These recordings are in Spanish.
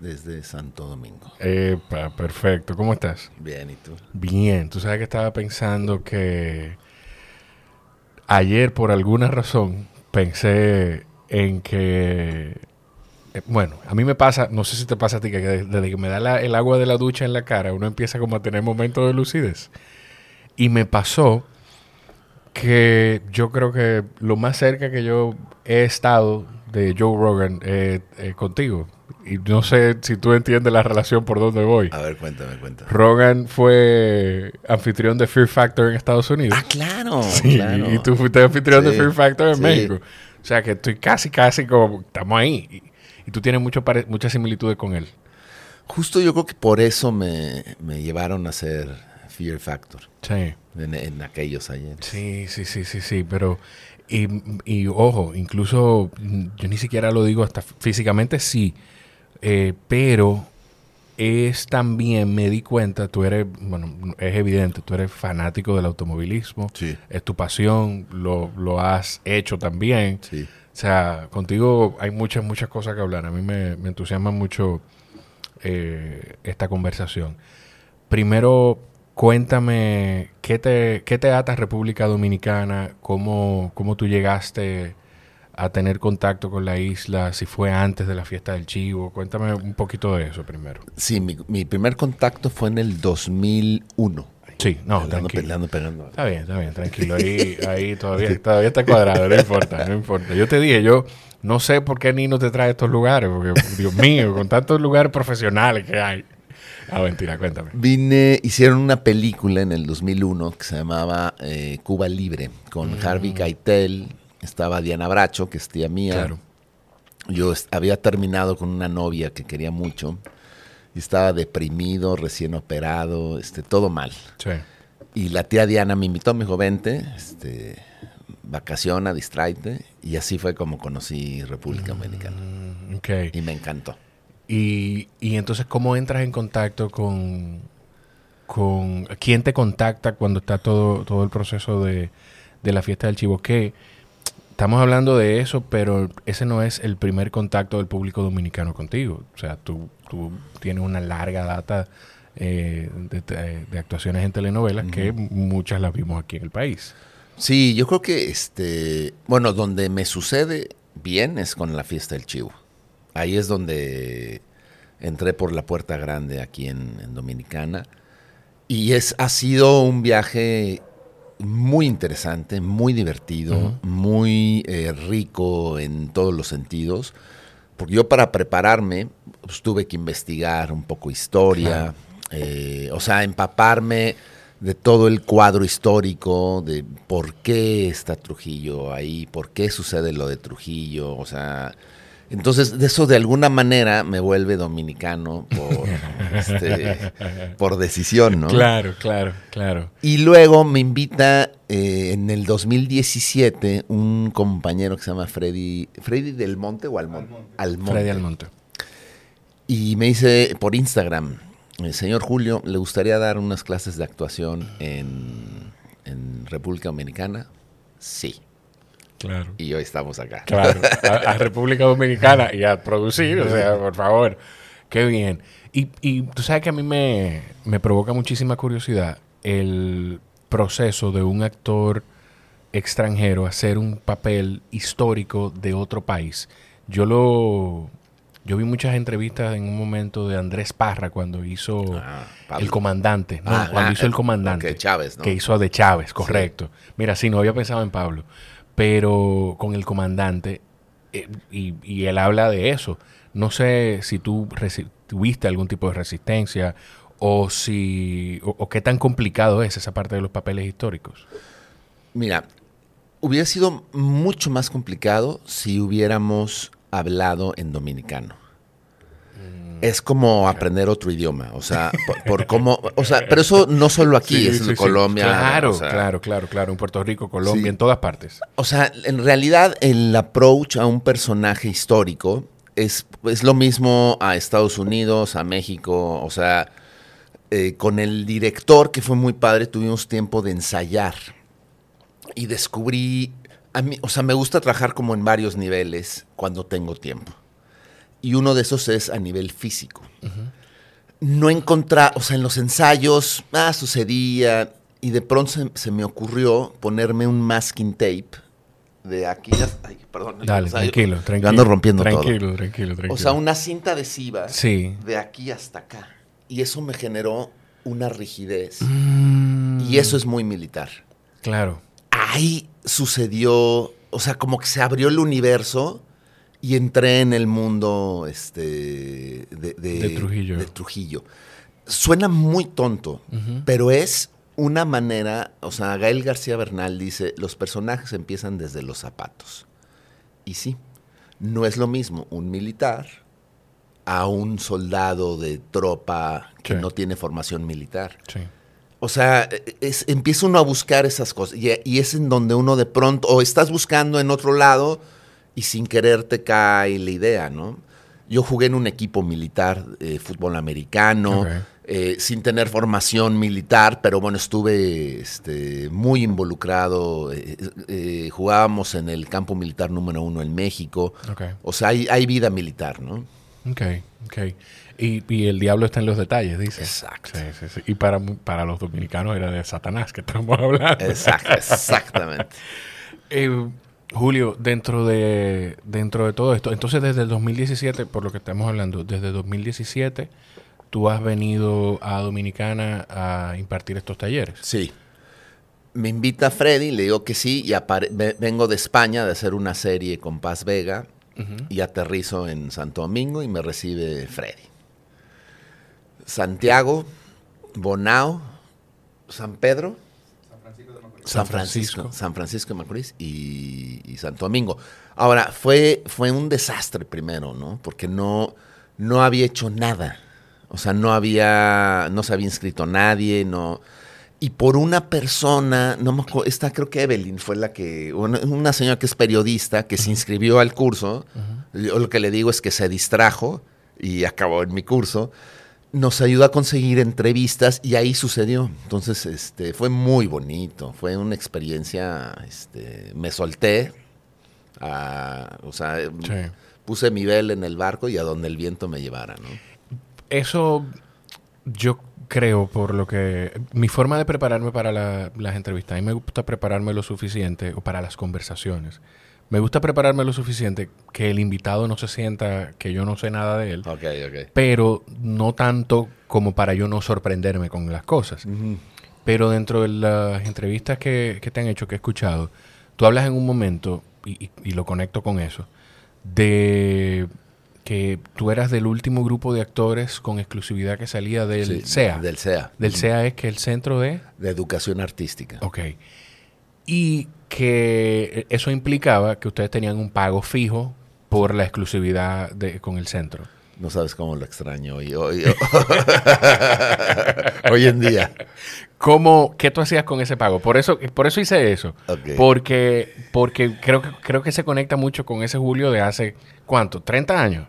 desde Santo Domingo. Epa, perfecto. ¿Cómo estás? Bien, ¿y tú? Bien. Tú sabes que estaba pensando que ayer, por alguna razón, pensé en que. eh, Bueno, a mí me pasa, no sé si te pasa a ti, que desde desde que me da la- el agua de la ducha en la cara, uno empieza como a tener momentos de lucidez. Y me pasó que yo creo que lo más cerca que yo he estado de Joe Rogan eh, eh, contigo. Y no sé si tú entiendes la relación por donde voy. A ver, cuéntame, cuéntame. Rogan fue anfitrión de Fear Factor en Estados Unidos. Ah, claro, Sí, claro. y tú fuiste anfitrión de Fear Factor en sí. México. O sea que estoy casi, casi como, estamos ahí. Y, y tú tienes mucho pare- muchas similitudes con él. Justo yo creo que por eso me, me llevaron a hacer Fear Factor Sí. en, en aquellos ayer. Sí, sí, sí, sí, sí, pero... Y, y ojo, incluso yo ni siquiera lo digo hasta físicamente, sí, eh, pero es también, me di cuenta, tú eres, bueno, es evidente, tú eres fanático del automovilismo, Sí. es tu pasión, lo, lo has hecho también. Sí. O sea, contigo hay muchas, muchas cosas que hablar. A mí me, me entusiasma mucho eh, esta conversación. Primero, cuéntame qué te, qué te ata República Dominicana, cómo, cómo tú llegaste a tener contacto con la isla, si fue antes de la fiesta del chivo. Cuéntame un poquito de eso primero. Sí, mi, mi primer contacto fue en el 2001. Sí, no, Le ando tranquilo. pe- le ando pegando. Está bien, está bien, tranquilo. Ahí, ahí todavía, todavía está cuadrado, no importa, no importa. Yo te dije, yo no sé por qué Nino te trae a estos lugares, porque, Dios mío, con tantos lugares profesionales que hay. Ah, mentira, cuéntame. Vine, hicieron una película en el 2001 que se llamaba eh, Cuba Libre, con Mm. Harvey Keitel, estaba Diana Bracho, que es tía mía. Claro. Yo había terminado con una novia que quería mucho y estaba deprimido, recién operado, este, todo mal. Sí. Y la tía Diana me invitó, me dijo, vente, este, vacaciona, distráete. Y así fue como conocí República Dominicana. Mm, ok. Y me encantó. Y, y entonces, ¿cómo entras en contacto con, con... ¿Quién te contacta cuando está todo, todo el proceso de, de la fiesta del chivo? Estamos hablando de eso, pero ese no es el primer contacto del público dominicano contigo. O sea, tú, tú tienes una larga data eh, de, de- de actuaciones en telenovelas que muchas las vimos aquí en el país. Sí, yo creo que, este, bueno, donde me sucede bien es con la fiesta del chivo. Ahí es donde entré por la puerta grande aquí en, en Dominicana. Y es, ha sido un viaje muy interesante, muy divertido, muy eh, rico en todos los sentidos. Porque yo para prepararme pues, tuve que investigar un poco historia, eh, o sea, empaparme de todo el cuadro histórico, de por qué está Trujillo ahí, por qué sucede lo de Trujillo, o sea, entonces de eso de alguna manera me vuelve dominicano por, este, por decisión, ¿no? Claro, claro, claro. Y luego me invita eh, en el 2017 un compañero que se llama Freddy, Freddy del Monte o Almonte. Almonte. Freddy Almonte. Y me dice por Instagram, el señor Julio, ¿le gustaría dar unas clases de actuación en, en República Dominicana? Sí. Claro. Y hoy estamos acá. Claro, a, a República Dominicana y a producir, o sea, por favor. Qué bien. Y, y tú sabes que a mí me, me provoca muchísima curiosidad el proceso de un actor extranjero hacer un papel histórico de otro país. Yo lo... Yo vi muchas entrevistas en un momento de Andrés Parra cuando hizo Ah. El Comandante. No, Ah, cuando ah, hizo El Comandante. ok, Chávez, ¿no? Que hizo de Chávez, correcto. Mira, sí, no había pensado en Pablo. Pero con El Comandante, eh, y, él habla de eso. No sé si tú tuviste algún tipo de resistencia o si o qué tan complicado es esa parte de los papeles históricos. Mira, hubiera sido mucho más complicado si hubiéramos hablado en dominicano. Es como aprender otro idioma, o sea, por, por cómo, o sea, pero eso no solo aquí, Sí, es en sí. Colombia. Claro, o sea, claro, claro, claro. En Puerto Rico, Colombia, en todas partes. O sea, en realidad el approach a un personaje histórico es, es lo mismo a Estados Unidos, a México, o sea, eh, con el director que fue muy padre tuvimos tiempo de ensayar y descubrí, a mí, o sea, me gusta trabajar como en varios niveles cuando tengo tiempo. Y uno de esos es a nivel físico. No encontrar, o sea, en los ensayos, ah, sucedía, y de pronto se, se me ocurrió ponerme un masking tape de aquí hasta, ay, perdón. Dale, o sea, tranquilo, yo- tranquilo. yo ando rompiendo tranquilo, todo. Tranquilo, tranquilo, O sea, una cinta adhesiva Sí. de aquí hasta acá. Y eso me generó una rigidez. Mm, Y eso es muy militar. Claro. Ahí sucedió, o sea, como que se abrió el universo y entré en el mundo este, de, De Trujillo. de Trujillo. Suena muy tonto, pero es una manera, o sea, Gael García Bernal dice, los personajes empiezan desde los zapatos. Y sí, no es lo mismo un militar a un soldado de tropa que Sí. no tiene formación militar. Sí. O sea, es, empieza uno a buscar esas cosas y, y es en donde uno de pronto, o estás buscando en otro lado y sin querer te cae la idea, ¿no? Yo jugué en un equipo militar, eh, fútbol americano, eh, sin tener formación militar, pero bueno, estuve este, muy involucrado. eh, eh, jugábamos en el campo militar número uno en México. O sea, hay, hay vida militar, ¿no? Ok, ok. Y, y el diablo está en los detalles, dice. Exacto. Sí, sí, sí. Y para, para los dominicanos era de Satanás que estamos hablando. Exacto, exactamente. Julio, dentro de, dentro de todo esto, entonces desde el 2017, por lo que estamos hablando, desde 2017, tú has venido a Dominicana a impartir estos talleres. Sí. Me invita Freddy, le digo que sí, y vengo de España de hacer una serie con Paz Vega y aterrizo en Santo Domingo y me recibe Freddy. Santiago, Bonao, San Pedro, San Francisco, San Francisco de Macorís y, y Santo Domingo. Ahora, fue, fue un desastre primero, ¿no? Porque no, no había hecho nada. O sea, no había, no se había inscrito nadie, no. Y por una persona, no me acuerdo, esta creo que Evelyn fue la que, una, una señora que es periodista, que se inscribió al curso. Yo lo que le digo es que se distrajo y acabó en mi curso. Nos ayudó a conseguir entrevistas y ahí sucedió. Entonces, este, fue muy bonito. Fue una experiencia, este, me solté. a- o sea, Sí. puse mi vela en el barco y a donde el viento me llevara, ¿no? Eso yo creo por lo que... Mi forma de prepararme para la- las entrevistas, a mí me gusta prepararme lo suficiente, o para las conversaciones, me gusta prepararme lo suficiente que el invitado no se sienta que yo no sé nada de él, Ok, ok. pero no tanto como para yo no sorprenderme con las cosas. Pero dentro de las entrevistas que, que te han hecho, que he escuchado, tú hablas en un momento, y, y- y lo conecto con eso, de que tú eras del último grupo de actores con exclusividad que salía del Sí, CEA. Del CEA. Del CEA es que el centro de... De educación artística. Ok. Y que eso implicaba que ustedes tenían un pago fijo por la exclusividad de, con el centro. No sabes cómo lo extraño hoy, hoy, hoy en día. ¿Cómo, ¿Qué tú hacías con ese pago? Por eso, por eso hice eso. Porque, porque creo, que- creo que se conecta mucho con ese Julio de hace, ¿cuánto? ¿30 años?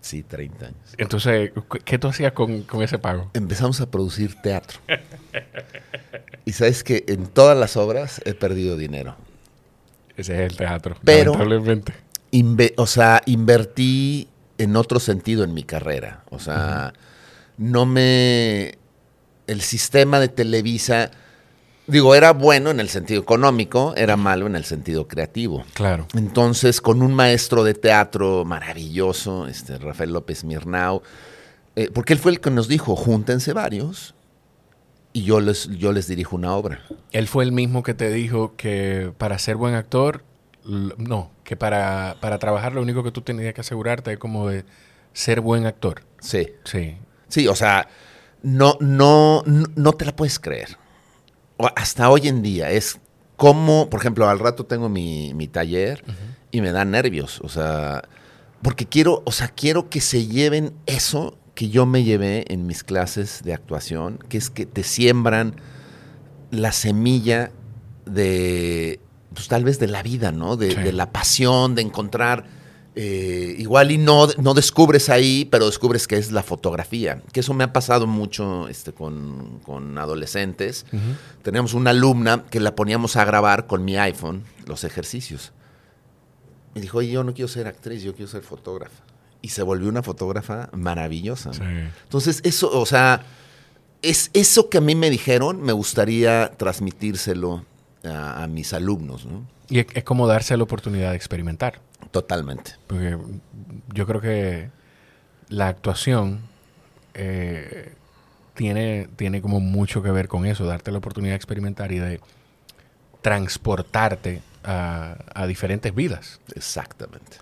Sí, 30 años. Entonces, ¿qué- ¿qué tú hacías con, con ese pago? Empezamos a producir teatro. Y sabes que en todas las obras he perdido dinero. Ese es el teatro, Pero- lamentablemente. O sea, invertí en otro sentido en mi carrera. O sea, no me... El sistema de Televisa, digo, era bueno en el sentido económico, era malo en el sentido creativo. Claro. Entonces, con un maestro de teatro maravilloso, este Rafael López Mirnau, eh, porque él fue el que nos dijo, júntense varios y yo les, yo les dirijo una obra. Él fue el mismo que te dijo que para ser buen actor, no, que para, para trabajar lo único que tú tenías que asegurarte es como de ser buen actor. Sí, Sí. sí, o sea, no, no, no, no te la puedes creer. Hasta hoy en día es como, por ejemplo, al rato tengo mi, mi taller y me dan nervios, o sea, porque quiero, o sea, quiero que se lleven eso que yo me llevé en mis clases de actuación, que es que te siembran la semilla de, pues tal vez de la vida, ¿no? De, Sí. de la pasión, de encontrar, eh, igual y no, no descubres ahí, pero descubres que es la fotografía. Que eso me ha pasado mucho este, con, con adolescentes. Teníamos una alumna que la poníamos a grabar con mi iPhone los ejercicios. Me dijo, oye, yo no quiero ser actriz, yo quiero ser fotógrafa. y se volvió una fotógrafa maravillosa. Sí. Entonces, eso, o sea, es eso que a mí me dijeron, me gustaría transmitírselo a, a mis alumnos, ¿no? Y es como darse la oportunidad de experimentar. Totalmente. Porque yo creo que la actuación eh, tiene, tiene como mucho que ver con eso, darte la oportunidad de experimentar y de transportarte a, a diferentes vidas. Exactamente.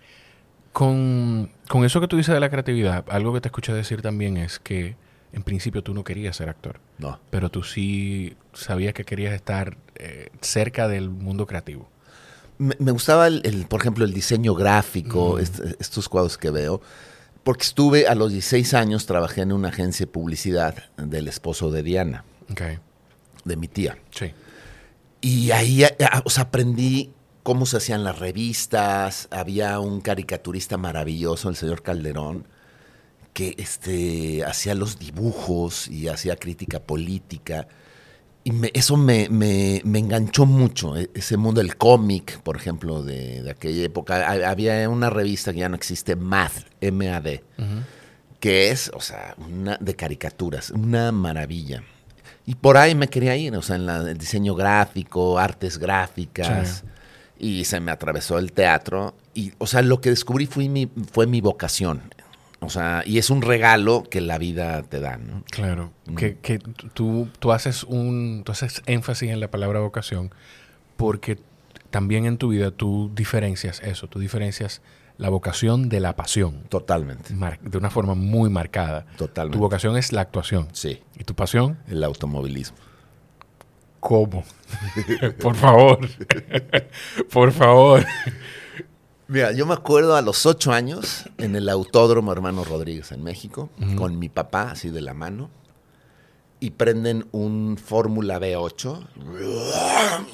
Con, con eso que tú dices de la creatividad, algo que te escuché decir también es que en principio tú no querías ser actor, No. pero tú sí sabías que querías estar eh, cerca del mundo creativo. Me, me gustaba, el, el, por ejemplo, el diseño gráfico, Mm. est- estos cuadros que veo, porque estuve a los 16 años, trabajé en una agencia de publicidad del esposo de Diana, de mi tía. sí. Y ahí o sea, aprendí cómo se hacían las revistas. Había un caricaturista maravilloso, el señor Calderón, que este, hacía los dibujos y hacía crítica política. Y me- eso me, me- me enganchó mucho, e- ese mundo del cómic, por ejemplo, de, de aquella época. Ha- Había una revista que ya no existe, Math, M-A-D, Ujú. que es, o sea, una de caricaturas, una maravilla. Y por ahí me quería ir, o sea, en la- el diseño gráfico, artes gráficas, y se me atravesó el teatro. Y, o sea, lo que descubrí fue mi, fue mi vocación. O sea, y es un regalo que la vida te da, ¿no? Claro, Mm. que, que tú, tú, haces un, tú haces énfasis en la palabra vocación porque también en tu vida tú diferencias eso, tú diferencias la vocación de la pasión Totalmente, mar- de una forma muy marcada. totalmente. Tu vocación es la actuación Sí, y tu pasión, el automovilismo. ¿cómo? Por favor, por favor. Mira, yo me acuerdo a los ocho años en el Autódromo Hermano Rodríguez en México, con mi papá así de la mano, y prenden un Fórmula V8.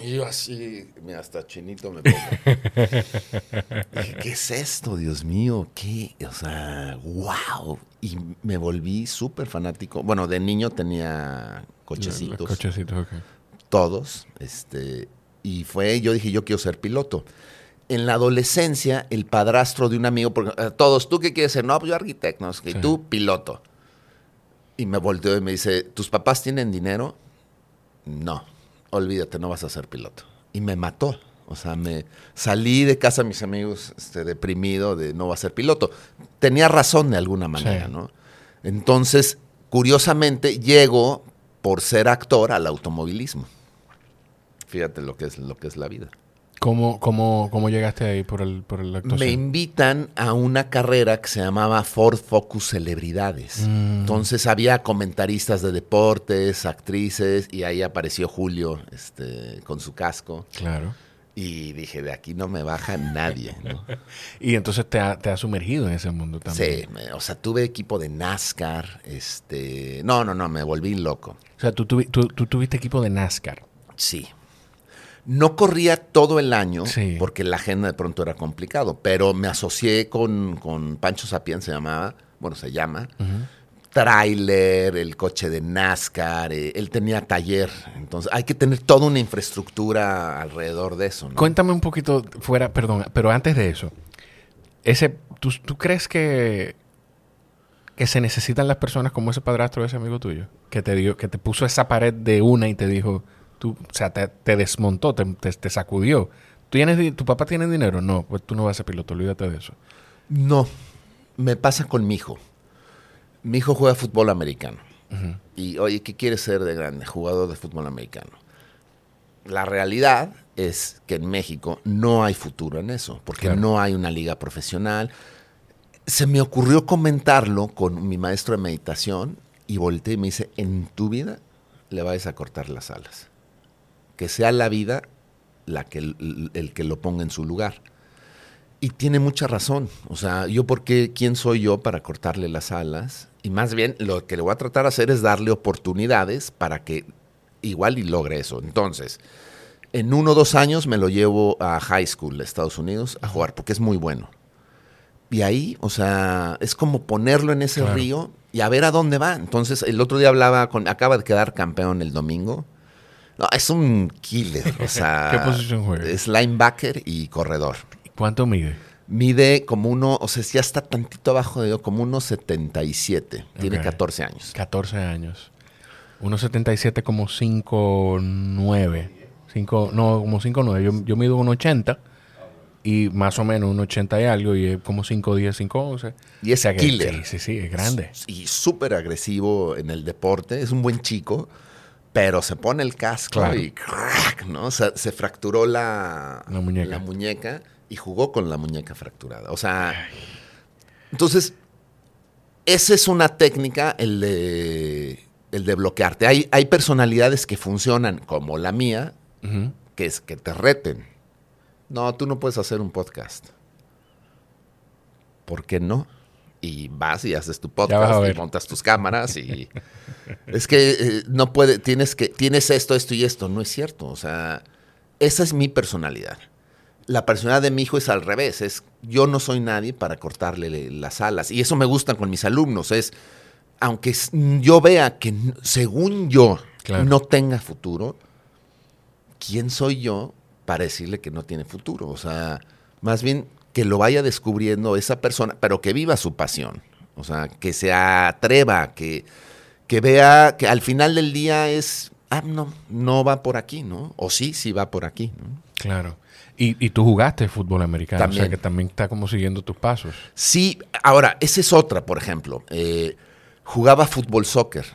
Y yo así, mira, hasta chinito me pongo. Dije, ¿qué es esto, Dios mío? ¿Qué? O sea, wow. Y me volví súper fanático. Bueno, de niño tenía cochecitos Cochecitos, ok. todos, este, y fue, yo dije, yo quiero ser piloto. En la adolescencia, el padrastro de un amigo, porque, eh, todos, ¿tú qué quieres ser? No, pues yo arquitecto, no sé qué, y tú piloto. Y me volteó y me dice, ¿tus papás tienen dinero? No, olvídate, no vas a ser piloto. Y me mató. O sea, me salí de casa a mis amigos este, deprimido de no va a ser piloto. Tenía razón de alguna manera, Sí. ¿no? Entonces, curiosamente, llego por ser actor al automovilismo. Fíjate lo que es, lo que es la vida. ¿Cómo, cómo, ¿Cómo llegaste ahí por el, por la actuación? Me invitan a una carrera que se llamaba Ford Focus Celebridades. Mm. Entonces había comentaristas de deportes, actrices, y ahí apareció Julio este, con su casco. Claro. Y dije, de aquí no me baja nadie. ¿no? Y entonces te ha, te has sumergido en ese mundo también. Sí, me- o sea, tuve equipo de NASCAR. Este, no, no, no, me volví loco. O sea, tú, tuvi- tú, tú tuviste equipo de NASCAR. Sí. No corría todo el año Sí. porque la agenda de pronto era complicado, pero me asocié con, con Pancho Sapien, se llamaba, bueno, se llama, tráiler, el coche de NASCAR, eh, él tenía taller, entonces hay que tener toda una infraestructura alrededor de eso. ¿no? Cuéntame un poquito fuera, perdón, pero antes de eso, ese, ¿tú, tú crees que, que se necesitan las personas como ese padrastro de ese amigo tuyo? Que te dio, que te puso esa pared de una y te dijo, tú, o sea, te, te desmontó, te, te- te sacudió. ¿Tú tienes, ¿Tu papá tiene dinero? No, pues tú no vas a ser piloto, olvídate de eso. No, me pasa con mi hijo. Mi hijo juega fútbol americano. Y, oye, ¿qué quieres ser de grande? Jugador de fútbol americano. La realidad es que en México no hay futuro en eso, porque Claro. no hay una liga profesional. Se me ocurrió comentarlo con mi maestro de meditación y volteé y me dice, en tu vida le vayas a cortar las alas. Que sea la vida la que, el, el que lo ponga en su lugar. Y tiene mucha razón. O sea, yo porque, ¿quién soy yo para cortarle las alas? Y más bien lo que le voy a tratar de hacer es darle oportunidades para que igual y logre eso. Entonces, en uno o dos años me lo llevo a high school de Estados Unidos a jugar porque es muy bueno. Y ahí, o sea, es como ponerlo en ese Claro. río y a ver a dónde va. Entonces, el otro día hablaba con, acaba de quedar campeón el domingo. No, es un killer, o sea, ¿Qué posición juega? es linebacker y corredor. ¿Cuánto mide? Mide como uno, o sea, ya está tantito abajo de yo, como unos 77. Tiene Ok. 14 años. 14 años. 1.77 como 5.9. 5, no, como 5.9. Yo, yo mido 1.80 y más o menos 1.80 y algo y es como 5.10, 5.11. Y es O sea que- killer. Sí, sí, sí, es grande. Y súper agresivo en el deporte. Es un buen chico, pero se pone el casco Claro. y crack, ¿no? O sea, se fracturó la, La muñeca. la muñeca y jugó con la muñeca fracturada. O sea, entonces, esa es una técnica, el de, el de bloquearte. Hay, hay personalidades que funcionan como la mía, que es que te reten. No, tú no puedes hacer un podcast. ¿Por qué no? Y vas y haces tu podcast y montas tus cámaras y es que eh, no puede, tienes que, tienes esto, esto y esto. No es cierto. O sea, esa es mi personalidad. La personalidad de mi hijo es al revés. Es yo no soy nadie para cortarle le- las alas. Y eso me gusta con mis alumnos. Es aunque yo vea que según yo Claro. no tenga futuro, ¿quién soy yo para decirle que no tiene futuro? O sea, más bien que lo vaya descubriendo esa persona, pero que viva su pasión. O sea, que se atreva, que, que vea que al final del día es, ah, no, no va por aquí, ¿no? O sí, sí va por aquí, ¿no? Claro. Y, y tú jugaste fútbol americano, o También. sea que también está como siguiendo tus pasos. Sí, ahora, esa es otra, por ejemplo. Eh, jugaba fútbol soccer.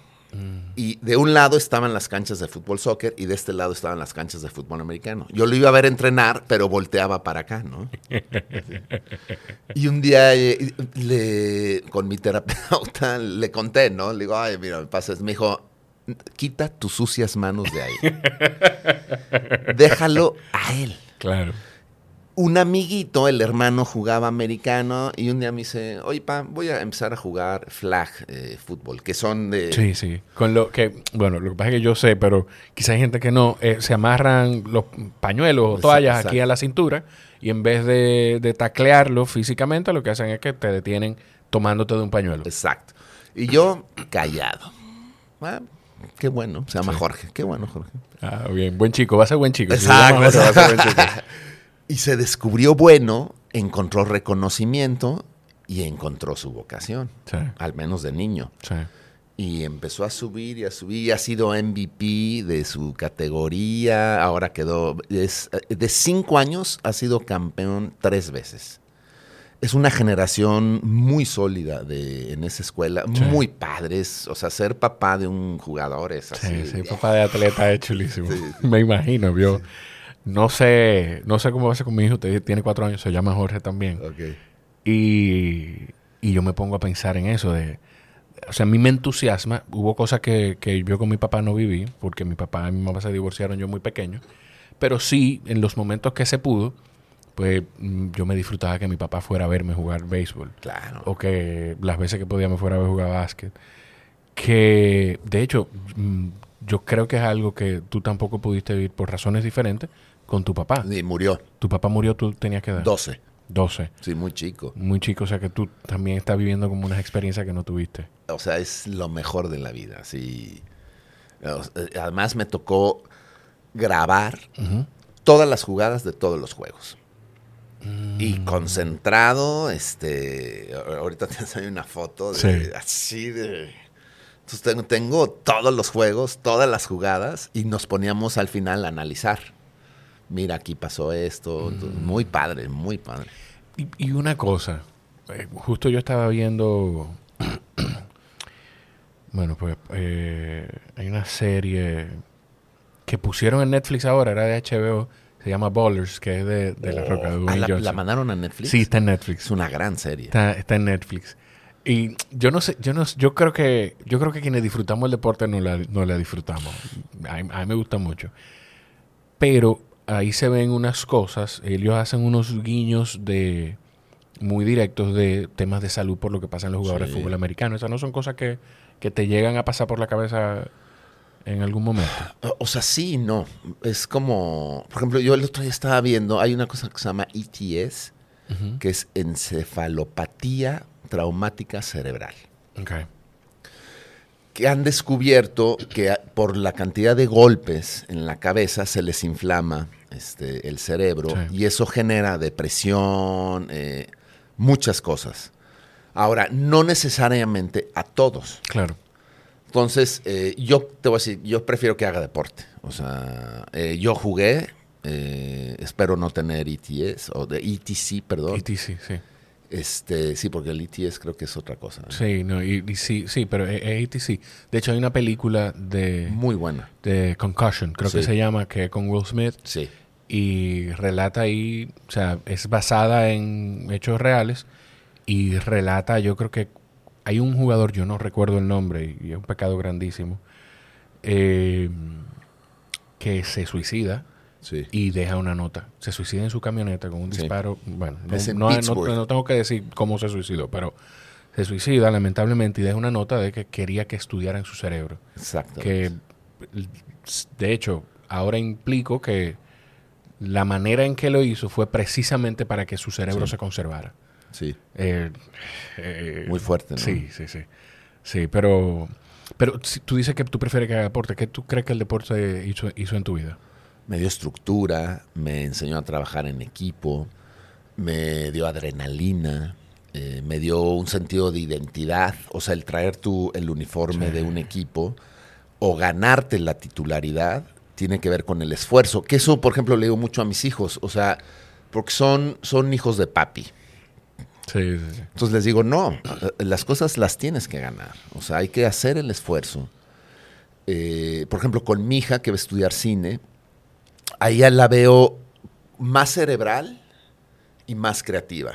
Y de un lado estaban las canchas de fútbol soccer y de este lado estaban las canchas de fútbol americano. Yo lo iba a ver entrenar, pero volteaba para acá, ¿no? y un día eh, le, con mi terapeuta le conté, ¿no? Le digo, ay, mira, me pasa. esto". Me dijo, quita tus sucias manos de ahí. Déjalo a él Claro. Un amiguito, el hermano jugaba americano y un día me dice, oye, pa, voy a empezar a jugar flag eh, fútbol, que son de... Sí, sí. Con lo que, bueno, lo que pasa es que yo sé, pero quizá hay gente que no, eh, se amarran los pañuelos o Exacto, toallas aquí a la cintura y en vez de, de taclearlo físicamente, lo que hacen es que te detienen tomándote de un pañuelo. Exacto. Y yo callado. Ah, qué bueno, se llama Jorge, qué bueno, Jorge. Ah, bien. Buen chico, va a ser buen chico. Si Exacto. llama va a ser buen chico. Y se descubrió bueno, encontró reconocimiento y encontró su vocación, Sí, al menos de niño. sí. Y empezó a subir y a subir. Y ha sido MVP de su categoría. Ahora quedó. es- de cinco años ha sido campeón tres veces. Es una generación muy sólida de, en esa escuela. Sí. Muy padres. O sea, ser papá de un jugador es así. Sí, sí, papá de atleta es chulísimo. Me imagino, yo no sé, no sé cómo va a ser con mi hijo, usted tiene cuatro años, se llama Jorge también. Y, y yo me pongo a pensar en eso de, o sea, a mí me entusiasma, hubo cosas que, que yo con mi papá no viví, porque mi papá y mi mamá se divorciaron yo muy pequeño, pero sí, en los momentos que se pudo, pues mm, yo me disfrutaba que mi papá fuera a verme jugar béisbol Claro. o que las veces que podía me fuera a ver jugar básquet. Que de hecho, mm, yo creo que es algo que tú tampoco pudiste vivir por razones diferentes con tu papá. Y murió. Tu papá murió, tú tenías que dar 12. 12. Sí, muy chico. Muy chico, o sea que tú también estás viviendo como unas experiencias que no tuviste. O sea, es lo mejor de la vida. Sí. Sea, Además, me tocó grabar todas las jugadas de todos los juegos. Y concentrado, este, ahorita te enseño una foto de, Sí. así de... Entonces tengo, tengo todos los juegos, todas las jugadas y nos poníamos al final a analizar. Mira, aquí pasó esto. entonces, Muy padre, muy padre. Y, y una cosa, eh, justo yo estaba viendo, bueno, pues eh, hay una serie que pusieron en Netflix ahora, era de HBO, se llama Ballers, que es de, de La Roca, de Ah, Dwayne la, Johnson. la mandaron a Netflix? Sí, está en Netflix. Es una gran serie. Está, está en Netflix. Y yo no sé, yo no yo creo que yo creo que quienes disfrutamos el deporte no la, no la disfrutamos. A, a mí me gusta mucho. Pero ahí se ven unas cosas, ellos hacen unos guiños de muy directos de temas de salud por lo que pasa en los jugadores Sí. de fútbol americano. Esas no son cosas que, que te llegan a pasar por la cabeza en algún momento. O- sea, sí no. Es como, por ejemplo, yo el otro día estaba viendo, hay una cosa que se llama ETS, que es encefalopatía traumática cerebral. Ok. Que han descubierto que por la cantidad de golpes en la cabeza se les inflama este, el cerebro Sí. y eso genera depresión, eh, muchas cosas. Ahora, no necesariamente a todos. Claro. Entonces, eh, yo te voy a decir, yo prefiero que haga deporte. O sea, eh, yo jugué, eh, espero no tener ETS, o de ETC, perdón. ETC, sí. Este, sí, porque el ETS creo que es otra cosa. ¿no? Sí, no, y, y sí, sí, pero es es ETC. De hecho, hay una película de, Muy buena. de Concussion, creo que se llama, que con Will Smith. Sí. y relata ahí, o sea, es basada en hechos reales y relata, yo creo que hay un jugador, yo no recuerdo el nombre y es un pecado grandísimo, eh, que se suicida Sí. y deja una nota. Se suicida en su camioneta con un Sí. disparo. Bueno, no, no- no- no tengo que decir cómo se suicidó, pero se suicida lamentablemente y deja una nota de que quería que estudiara en su cerebro Exacto. que de hecho ahora implico que la manera en que lo hizo fue precisamente para que su cerebro Sí. se conservara. Sí. Eh, eh, Muy fuerte, ¿no? Sí, sí, sí. Sí, pero, pero si tú dices que tú prefieres que haga deporte. ¿Qué tú crees que el deporte hizo, hizo en tu vida? Me dio estructura, me enseñó a trabajar en equipo, me dio adrenalina, eh, me dio un sentido de identidad, o sea, el traer tú el uniforme Sí. de un equipo o ganarte la titularidad tiene que ver con el esfuerzo, que eso, por ejemplo, le digo mucho a mis hijos, o sea, porque son, son hijos de papi. Sí, sí, sí. Entonces les digo, no, las cosas las tienes que ganar. O sea, hay que hacer el esfuerzo. Eh, por ejemplo, con mi hija que va a estudiar cine, a la veo más cerebral y más creativa.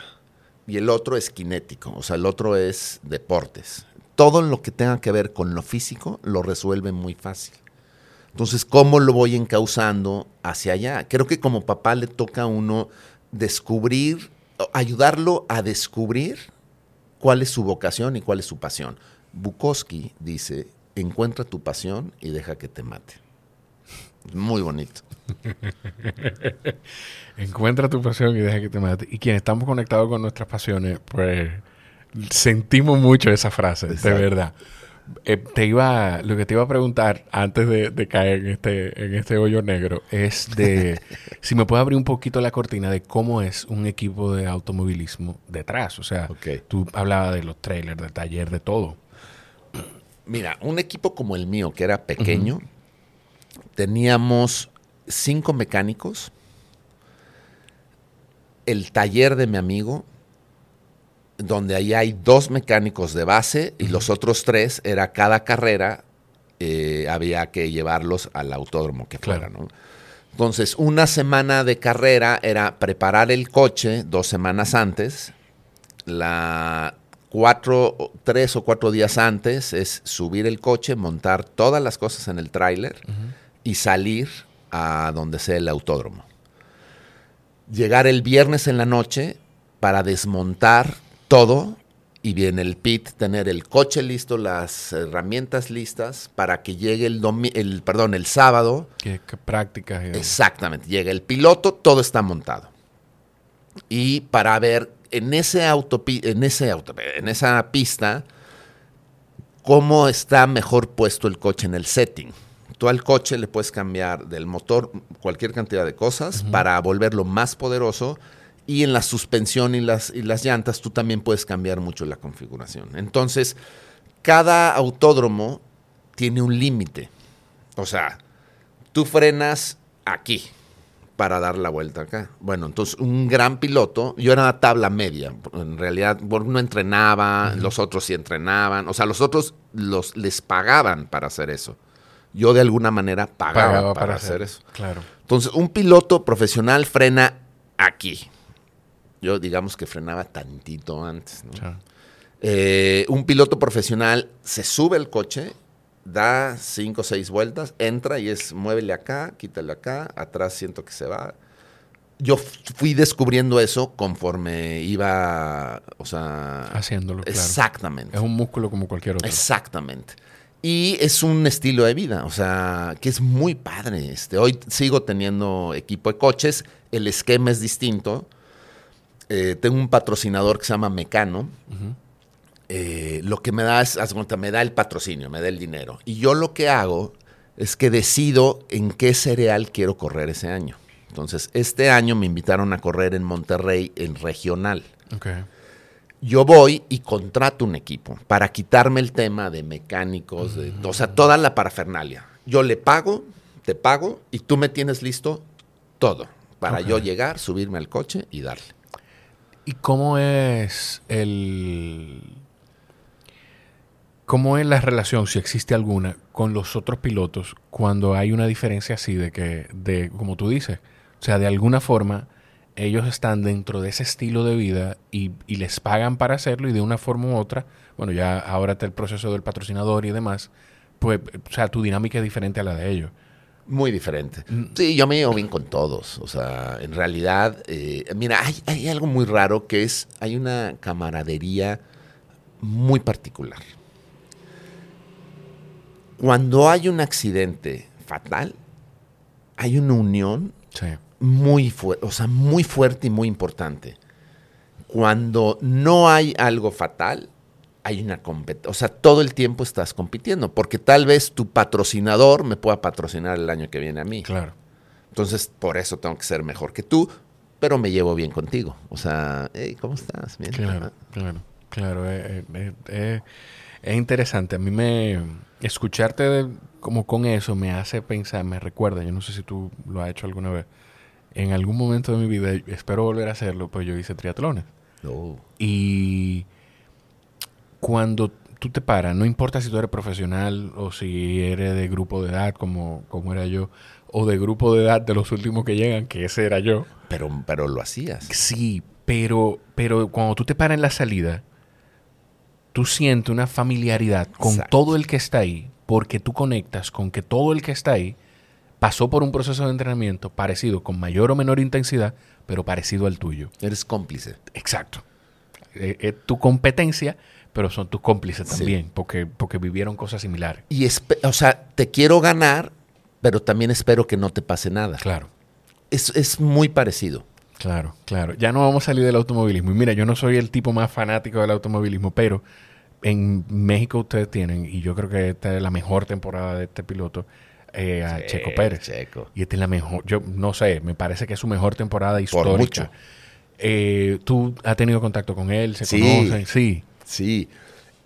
Y el otro es kinético, o sea, el otro es deportes. Todo lo que tenga que ver con lo físico lo resuelve muy fácil. Entonces, ¿cómo lo voy encauzando hacia allá? Creo que como papá le toca a uno descubrir, ayudarlo a descubrir cuál es su vocación y cuál es su pasión. Bukowski dice, encuentra tu pasión y deja que te mate. Muy bonito. Encuentra tu pasión y deja que te mate. Y quienes estamos conectados con nuestras pasiones, pues sentimos mucho esa frase, de verdad. Eh, te iba, lo que te iba a preguntar antes de, de caer en este, en este hoyo negro es de si me puedes abrir un poquito la cortina de cómo es un equipo de automovilismo detrás. O sea, tú hablabas de los trailers, del taller, de todo. Mira, un equipo como el mío, que era pequeño, teníamos cinco mecánicos, el taller de mi amigo, donde ahí hay dos mecánicos de base y los otros tres, era cada carrera, eh, había que llevarlos al autódromo que fuera, Claro. ¿no? Entonces, una semana de carrera era preparar el coche dos semanas antes, la cuatro, tres o cuatro días antes es subir el coche, montar todas las cosas en el tráiler y salir a donde sea el autódromo. Llegar el viernes en la noche para desmontar todo y bien el pit tener el coche listo, las herramientas listas para que llegue el domi- el perdón, el sábado ¿Qué, qué prácticas? y- Exactamente. Llega el piloto, todo está montado. Y para ver en ese autopi- en ese auto, en esa pista, cómo está mejor puesto el coche en el setting. Tú al coche le puedes cambiar del motor cualquier cantidad de cosas para volverlo más poderoso. Y en la suspensión y las, y las llantas tú también puedes cambiar mucho la configuración. Entonces, cada autódromo tiene un límite. O sea, tú frenas aquí para dar la vuelta acá. Bueno, entonces un gran piloto, yo era tabla media, en realidad no entrenaba, los otros sí entrenaban, o sea, los otros los, les pagaban para hacer eso. Yo de alguna manera pagaba, Pagaba para, hacer eso. Claro. Entonces, un piloto profesional frena aquí. Yo digamos que frenaba tantito antes, Eh, un piloto profesional se sube el coche, da cinco o seis vueltas, entra y es muévele acá, quítale acá, atrás siento que se va. Yo fui descubriendo eso conforme iba, o sea, haciéndolo, claro. exactamente, Es un músculo como cualquier otro. exactamente. Y es un estilo de vida, o sea, que es muy padre. Este, hoy sigo teniendo equipo de coches, el esquema es distinto. Eh, tengo un patrocinador que se llama Mecano. Eh, lo que me da es, me da el patrocinio, me da el dinero. Y yo lo que hago es que decido en qué cereal quiero correr ese año. Entonces, este año me invitaron a correr en Monterrey, en regional. Ok. Yo voy y contrato un equipo para quitarme el tema de mecánicos, de, o sea, toda la parafernalia. Yo le pago, te pago y tú me tienes listo todo para yo llegar, subirme al coche y darle. ¿Y cómo es el... ¿Cómo es la relación, si existe alguna, con los otros pilotos cuando hay una diferencia así de que, de, como tú dices, o sea, de alguna forma ellos están dentro de ese estilo de vida y, y les pagan para hacerlo y de una forma u otra, bueno, ya ahora está el proceso del patrocinador y demás, pues, o sea, tu dinámica es diferente a la de ellos. Muy diferente. Mm. Sí, yo me llevo bien con todos. O sea, en realidad, eh, mira, hay, hay algo muy raro que es, hay una camaradería muy particular. Cuando hay un accidente fatal, hay una unión Sí. Muy fuerte, o sea, muy fuerte y muy importante. Cuando no hay algo fatal, hay una competencia. O sea, todo el tiempo estás compitiendo, porque tal vez tu patrocinador me pueda patrocinar el año que viene a mí. Claro. Entonces, por eso tengo que ser mejor que tú, pero me llevo bien contigo. O sea, hey, ¿cómo estás? Bien. Claro, claro, claro. eh, eh, eh, es interesante. A mí me... Escucharte de- como con eso me hace pensar, me recuerda, yo no sé si tú lo has hecho alguna vez, en algún momento de mi vida, espero volver a hacerlo, pues yo hice triatlones. No. Y cuando tú te paras, no importa si tú eres profesional o si eres de grupo de edad como, como era yo, o de grupo de edad de los últimos que llegan, que ese era yo. Pero, pero lo hacías. Sí, pero, pero cuando tú te paras en la salida, tú sientes una familiaridad con Exacto. todo el que está ahí, porque tú conectas con que todo el que está ahí pasó por un proceso de entrenamiento parecido, con mayor o menor intensidad, pero parecido al tuyo. Eres cómplice. Exacto. Eh, Es tu competencia, pero son tus cómplices Sí. también, porque, porque vivieron cosas similares. Y, o sea, te quiero ganar, pero también espero que no te pase nada. Claro. Es, es muy parecido. Claro, claro. Ya no vamos a salir del automovilismo. Y mira, yo no soy el tipo más fanático del automovilismo, pero en México ustedes tienen, y yo creo que esta es la mejor temporada de este piloto, eh, a Checo Pérez. Checo. Y esta es la mejor, yo no sé, me parece que es su mejor temporada histórica. mucho. Eh, ¿Tú has tenido contacto con él? ¿Se Sí. conocen? Sí. Sí.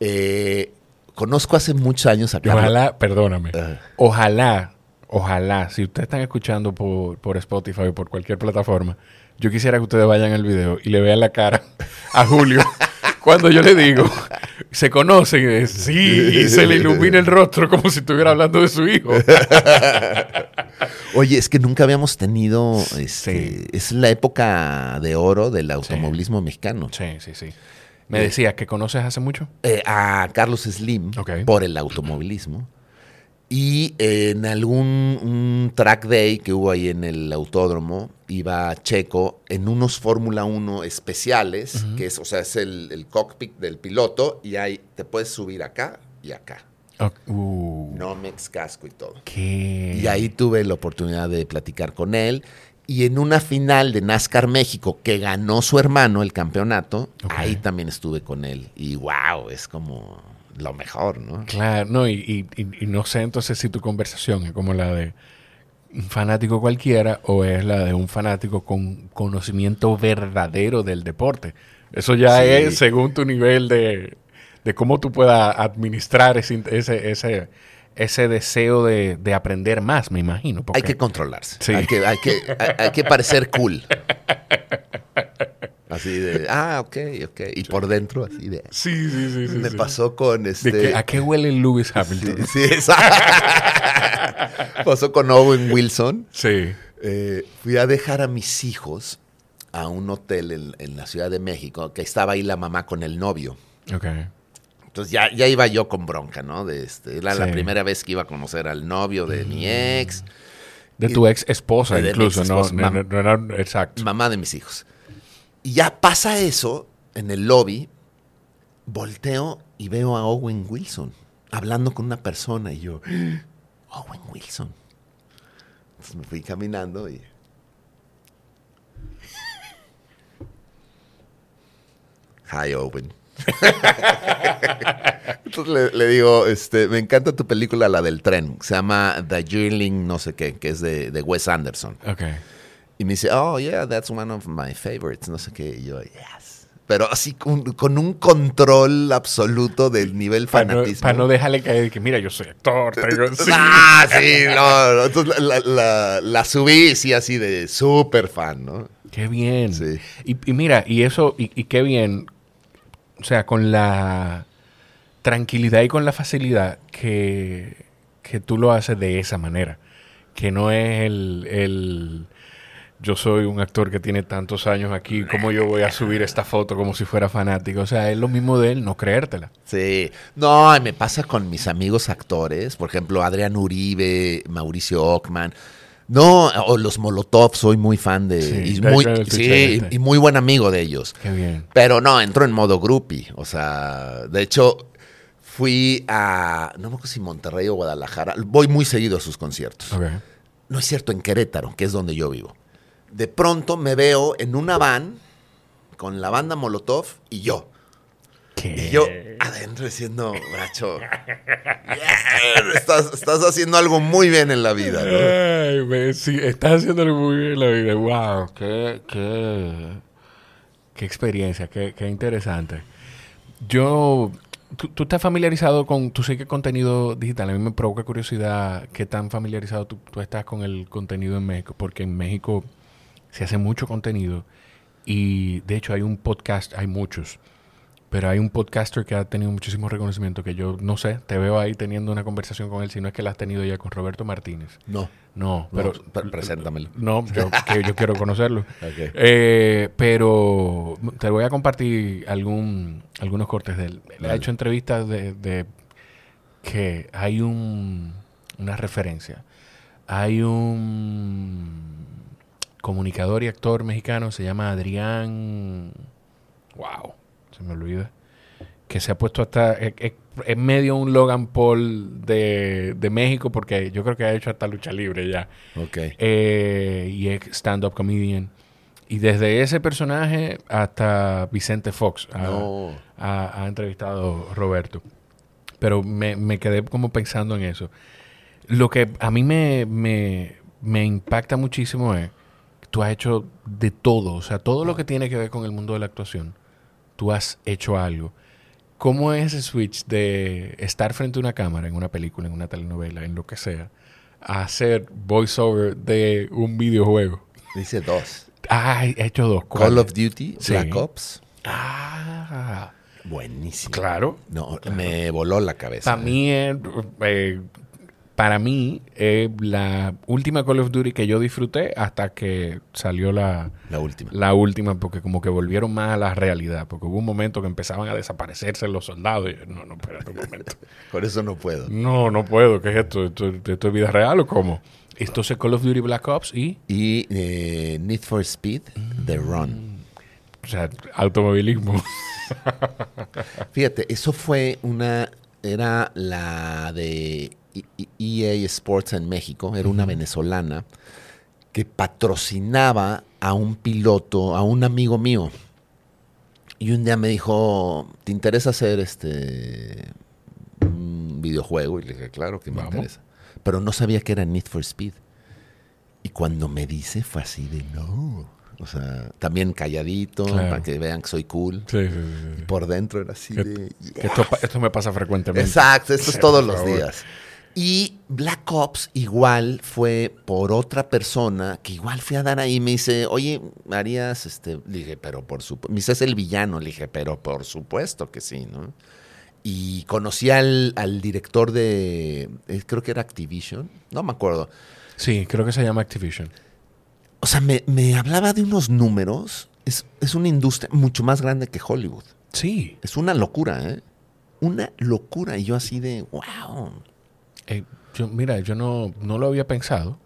Eh, conozco hace muchos años a Carlos. ojalá, perdóname, ojalá, ojalá, si ustedes están escuchando por, por Spotify o por cualquier plataforma, yo quisiera que ustedes vayan al video y le vean la cara a Julio cuando yo le digo, se conocen, y dice, sí, y se le ilumina el rostro como si estuviera hablando de su hijo. Oye, es que nunca habíamos tenido. Este, Sí. Es la época de oro del automovilismo mexicano. Sí, sí, sí. Me decías que conoces hace mucho. Eh, a Carlos Slim por el automovilismo. Y en algún un track day que hubo ahí en el autódromo, iba Checo en unos Fórmula 1 especiales, que es, o sea, es el, el cockpit del piloto, y ahí te puedes subir acá y acá. Uh, Nomex, casco y todo. ¿Qué? Y ahí tuve la oportunidad de platicar con él. Y en una final de NASCAR México que ganó su hermano el campeonato, ahí también estuve con él. Y wow, es como lo mejor, ¿no? Claro, no, y, y- y- y no sé entonces si tu conversación es como la de un fanático cualquiera o es la de un fanático con conocimiento verdadero del deporte. Eso ya Sí. es según tu nivel de, de cómo tú puedas administrar ese, ese, ese, ese deseo de, de aprender más, me imagino. porque- Hay que controlarse. Sí. Hay, que, hay, que, hay, hay que parecer cool. Así de, ah, ok, ok. Y por dentro, así de. Sí, sí, sí. sí, me sí. pasó con ¿De este. ¿A qué huele Lewis sí, Hamilton? sí, esa- pasó con Owen Wilson. Sí. Eh, fui a dejar a mis hijos a un hotel en, en la Ciudad de México, que estaba ahí la mamá con el novio. Ok. Entonces ya, ya iba yo con bronca, ¿no? De este, era la Sí. primera vez que iba a conocer al novio de mi ex, De tu ex esposa, incluso, ¿no? ex-esposa, No, mam- no, no, no, exacto. mamá de mis hijos. Y ya pasa eso en el lobby, volteo y veo a Owen Wilson hablando con una persona y yo, Owen Wilson. Entonces me fui caminando y... Hi, Owen. Entonces le, digo, este, me encanta tu película, la del tren. Se llama The Yearling, no sé qué, que es de, de Wes Anderson. Ok. Y me dice, oh, yeah, that's one of my favorites. No sé qué. Y yo, yes. pero así con, con un control absoluto del nivel Para no, fanatismo. pa' no dejarle caer que, mira, yo soy actor. tengo- sí. Ah, sí, no, no. Entonces la, la- la subí, sí, así de súper fan, ¿no? Qué bien. Sí. Y, y mira, y eso, y, y qué bien, o sea, con la tranquilidad y con la facilidad que, que tú lo haces de esa manera. Que no es el, el yo soy un actor que tiene tantos años aquí, ¿cómo yo voy a subir esta foto como si fuera fanático? O sea, es lo mismo de él, no creértela. Sí. No, me pasa con mis amigos actores, por ejemplo, Adrián Uribe, Mauricio Ockman. No, o los Molotov, soy muy fan de. Sí, y, muy, sí, y muy buen amigo de ellos. Qué bien. Pero no, entró en modo groupie. O sea, de hecho, fui a. No me acuerdo si Monterrey o Guadalajara. Voy muy seguido a sus conciertos. Ok. No es cierto, en Querétaro, que es donde yo vivo. De pronto me veo en una van con la banda Molotov y yo. ¿Qué? Y yo adentro diciendo, bracho, bien, estás, estás haciendo algo muy bien en la vida. ¿no? Ay, me- sí, estás haciéndolo muy bien en la vida. Wow, qué, qué, qué experiencia, qué, qué interesante. Yo, ¿tú, tú estás familiarizado con, tú sé que contenido digital, a mí me provoca curiosidad qué tan familiarizado tú, tú estás con el contenido en México, porque en México se hace mucho contenido y de hecho hay un podcast, hay muchos, pero hay un podcaster que ha tenido muchísimo reconocimiento que yo no sé, te veo ahí teniendo una conversación con él, si no es que la has tenido ya con Roberto Martínez. No, No, pero preséntamelo. no, yo, que yo quiero conocerlo. Eh, pero te voy a compartir algún, algunos cortes de él. Él ha hecho entrevistas de, de que hay un, una referencia. Hay un comunicador y actor mexicano, se llama Adrián. Wow, se me olvida. Que se ha puesto hasta. Es, medio un Logan Paul de, de México, porque yo creo que ha hecho hasta lucha libre ya. Ok. Eh, y es stand-up comedian. Y desde ese personaje hasta Vicente Fox ha, No. ha- ha entrevistado Roberto. Pero me, me quedé como pensando en eso. Lo que a mí me, me, me impacta muchísimo es tú has hecho de todo. O sea, todo lo que tiene que ver con el mundo de la actuación, tú has hecho algo. ¿Cómo es ese switch de estar frente a una cámara en una película, en una telenovela, en lo que sea, a hacer voiceover de un videojuego? Dice dos. Ah, he hecho dos. Call ¿Cuáles? of Duty, Sí. Black Ops. Ah, Buenísimo. claro. No, me voló la cabeza. Para mí es, eh, para mí es la última Call of Duty que yo disfruté hasta que salió la, La última. la última, porque como que volvieron más a la realidad, porque hubo un momento que empezaban a desaparecerse los soldados. Y yo, no, no, espérate un momento. Por eso no puedo. No, no puedo. ¿Qué es esto? ¿Esto, esto es vida real o cómo? Entonces Call of Duty Black Ops y, Y eh, Need for Speed, The Run. o sea, automovilismo. Fíjate, eso fue una. Era la de EA Sports en México. Era una venezolana que patrocinaba a un piloto, a un amigo mío. Y un día me dijo: ¿Te interesa hacer este. un videojuego? Y le dije: Claro que me Vamos. interesa. Pero no sabía que era Need for Speed. Y cuando me dice, fue así de no. O sea, también calladito, Claro. para que vean que soy cool. Sí, sí, sí. Por dentro era así Que- de. Que esto, esto me pasa frecuentemente. Exacto, esto es todos los días. Y Black Ops igual fue por otra persona que igual fui a dar ahí. Me dice, oye, Marías, este, le dije, pero por supuesto. Me dice, es el villano. Le dije, pero por supuesto que sí, ¿no? Y conocí al, al director de, eh, creo que era Activision, no me acuerdo. Sí, creo que se llama Activision. O sea, me, me hablaba de unos números. Es, es una industria mucho más grande que Hollywood. Sí. Es una locura, ¿eh? Una locura. Y yo así de, wow. Eh, yo, mira, yo no, no lo había pensado.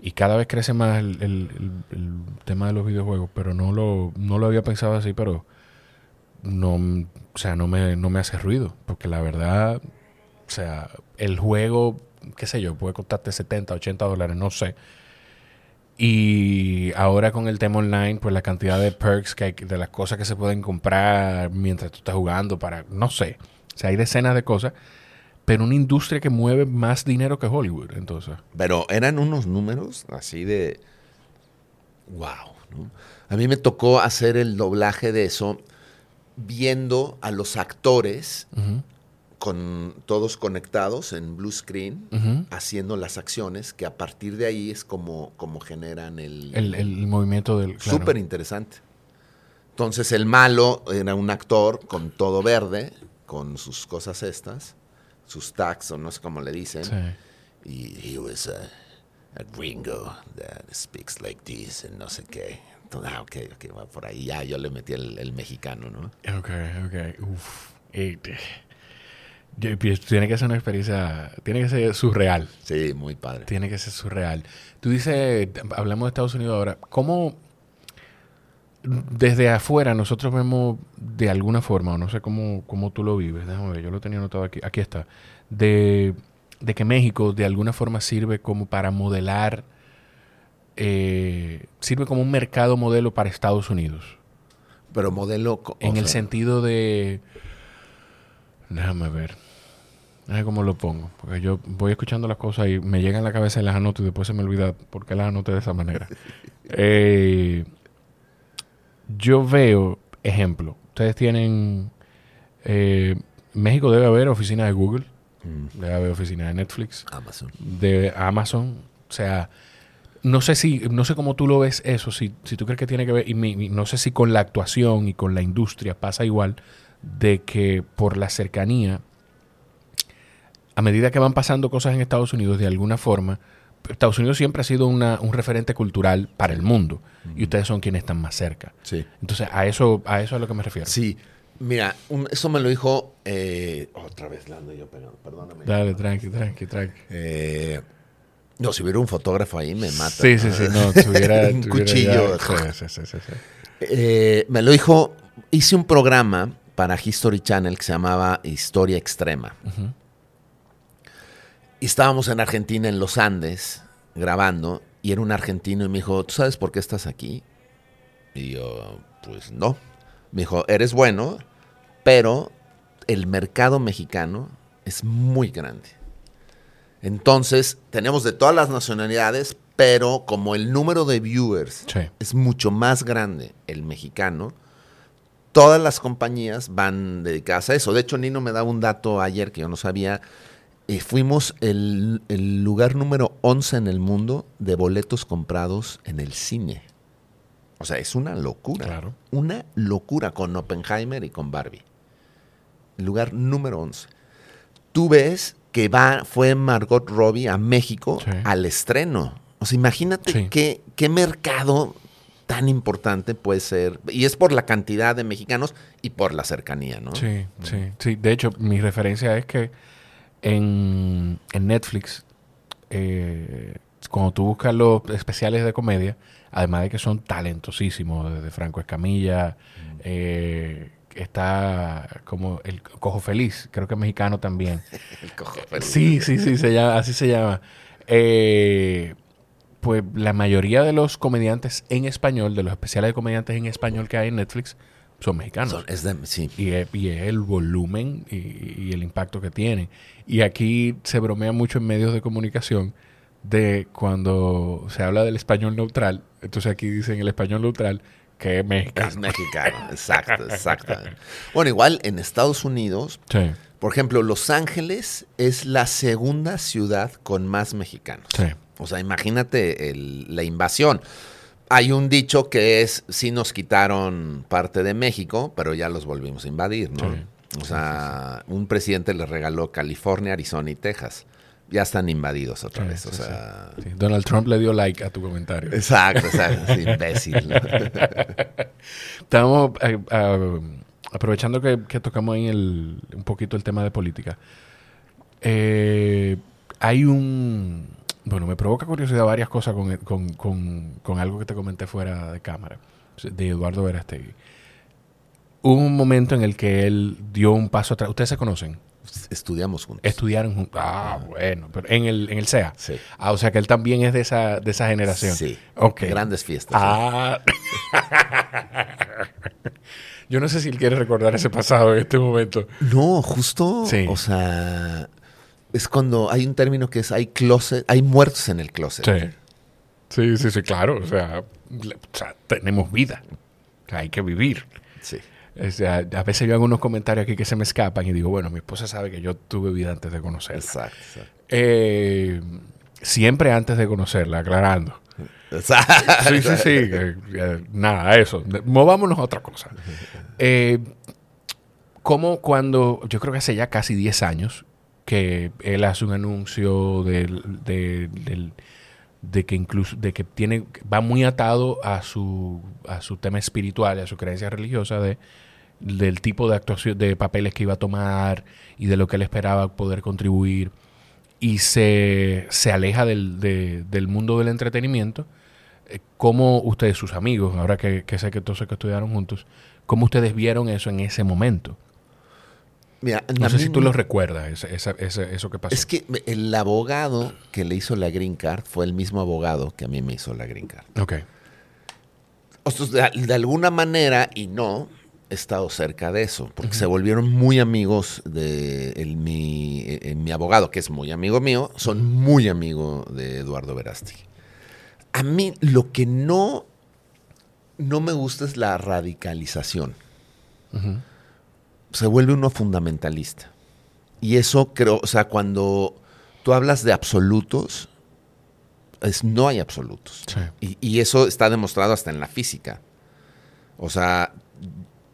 Y cada vez crece más el, tema de los videojuegos, pero no lo, no lo había pensado así, pero no, o sea, no me, no me hace ruido. Porque la verdad, o sea, el juego, qué sé yo, puede costarte 70, 80 dólares, no sé. Y ahora con el tema online, pues la cantidad de perks que hay, de las cosas que se pueden comprar mientras tú estás jugando para, no sé. O sea, hay decenas de cosas, pero una industria que mueve más dinero que Hollywood, entonces. Pero eran unos números así de, wow. ¿no? A mí me tocó hacer el doblaje de eso. viendo a los actores con todos conectados en blue screen, haciendo las acciones, que a partir de ahí es como, como generan el... El, el movimiento del... claro. Súper interesante. Entonces el malo era un actor con todo verde, con sus cosas estas, sus tags o no sé cómo le dicen. Sí. Y he was a, a gringo that speaks like this and no sé qué. Entonces, ah, ok, ok, va por ahí ya yo le metí el, el mexicano, ¿no? Ok, ok. Uf. Yo pienso, Tiene que ser una experiencia... Tiene que ser surreal. Sí, muy padre. Tiene que ser surreal. Tú dices, hablamos de Estados Unidos ahora, ¿cómo desde afuera nosotros vemos de alguna forma, o no sé cómo, cómo tú lo vives, déjame ver, yo lo tenía anotado aquí, aquí está, de, de que México de alguna forma sirve como para modelar, eh, sirve como un mercado modelo para Estados Unidos, Pero modelo... en el sentido de, déjame ver, déjame cómo lo pongo, porque yo voy escuchando las cosas y me llegan a la cabeza y las anoto y después se me olvida por qué las anoté de esa manera. Eh, yo veo, ejemplo, ustedes tienen, eh, México debe haber oficina de Google, mm, debe haber oficina de Netflix, Amazon. de Amazon, o sea, no sé si, no sé cómo tú lo ves eso, si, si tú crees que tiene que ver, y, mi- mi- no sé si con la actuación y con la industria pasa igual, de que por la cercanía, a medida que van pasando cosas en Estados Unidos, de alguna forma, Estados Unidos siempre ha sido una- un referente cultural para el mundo, y ustedes son quienes están más cerca. Sí. Entonces, a eso, a eso es a lo que me refiero. Sí. Mira, un- eso me lo dijo... eh, otra vez la ando yo pegando, perdóname. Dale, tranqui, tranqui, tranqui. Eh, no, si hubiera un fotógrafo ahí me mata. Sí, sí, sí, no, tuviera, un cuchillo. ya- sí, sí, sí, sí, sí. Eh, me lo dijo, hice un programa para History Channel que se llamaba Historia Extrema. Ujú. Y estábamos en Argentina, en los Andes, grabando, y era un argentino y me dijo, ¿tú sabes por qué estás aquí? Y yo, pues no. Me dijo, eres bueno, pero el mercado mexicano es muy grande. Entonces, tenemos de todas las nacionalidades, pero como el número de viewers Sí. es mucho más grande el mexicano, todas las compañías van dedicadas a eso. De hecho, Nino me daba un dato ayer que yo no sabía. Eh, fuimos el, el lugar número 11 en el mundo de boletos comprados en el cine. O sea, es una locura. Claro. Una locura con Oppenheimer y con Barbie. Lugar número 11. Tú ves que va, fue Margot Robbie a México Sí. al estreno. O sea, imagínate Sí. qué, qué mercado tan importante puede ser. Y es por la cantidad de mexicanos y por la cercanía, ¿no? Sí, sí, sí. De hecho, mi referencia es que en, en Netflix, eh, cuando tú buscas los especiales de comedia, además de que son talentosísimos, desde Franco Escamilla, eh, está como el Cojo Feliz, creo que es mexicano también. El cojo feliz. Sí, sí, sí, se llama, así se llama. Eh, pues la mayoría de los comediantes en español, de los especiales de comediantes en español que hay en Netflix, son mexicanos. Son- es de- sí. Y es, y es el volumen y, y el impacto que tiene. Y aquí se bromea mucho en medios de comunicación de cuando se habla del español neutral. Entonces aquí dicen el español neutral que es mexicano. Es mexicano, exacto, exacto. Bueno, igual en Estados Unidos, Sí, por ejemplo, Los Ángeles es la segunda ciudad con más mexicanos. sí. O sea, imagínate el- la invasión. Hay un dicho que es, sí nos quitaron parte de México, pero ya los volvimos a invadir, ¿no? Sí. O sea, un presidente le regaló California, Arizona y Texas. Ya están invadidos otra Sí, vez. O sea. Donald Trump le dio like a tu comentario. exacto, exacto. imbécil. ¿no? Estamos eh, ah, aprovechando que, que tocamos ahí el, un poquito el tema de política. Eh, hay un... Bueno, me provoca curiosidad varias cosas con, con- con- con algo que te comenté fuera de cámara, de Eduardo Verastegui. Hubo un momento en el que él dio un paso atrás. ¿Ustedes se conocen? Estudiamos juntos. Estudiaron juntos. Ah, bueno, pero en el, en el CEA. Sí. Ah, o sea que él también es de esa, de esa generación. Sí. Ok. Grandes fiestas. Ah. Yo no sé si él quiere recordar ese pasado en este momento. No, justo, Sí. o sea, es cuando hay un término que es hay closet, hay muertos en el closet. Sí. Sí, sí, sí, claro. O sea, o sea, tenemos vida. O sea, hay que vivir. Sí. a veces yo hago unos comentarios aquí que se me escapan y digo, bueno, mi esposa sabe que yo tuve vida antes de conocerla. Exacto. Eh, siempre antes de conocerla, aclarando. Sí, sí, sí. nada, eso. Movámonos a otra cosa. Eh, como cuando, yo creo que hace ya casi 10 años, que él hace un anuncio del, de que incluso de que tiene va muy atado a su a su tema espiritual a su creencia religiosa de del tipo de actuación de papeles que iba a tomar y de lo que él esperaba poder contribuir. Y se, se aleja del, del mundo del entretenimiento. Eh, cómo ustedes sus amigos ahora que, sé que todos que estudiaron juntos cómo ustedes vieron eso en ese momento no sé si tú lo recuerdas, eso que pasó. Es que el abogado que le hizo la green card fue el mismo abogado que a mí me hizo la green card. Ok. O sea, de, alguna manera, y no, he estado cerca de eso, porque se volvieron muy amigos de mi, eh, mi, abogado, que es muy amigo mío, son muy amigos de Eduardo Verasti. A mí lo que no, no me gusta es la radicalización se vuelve uno fundamentalista. Y eso creo, o sea, cuando tú hablas de absolutos, es, no hay absolutos. Y, eso está demostrado hasta en la física. O sea,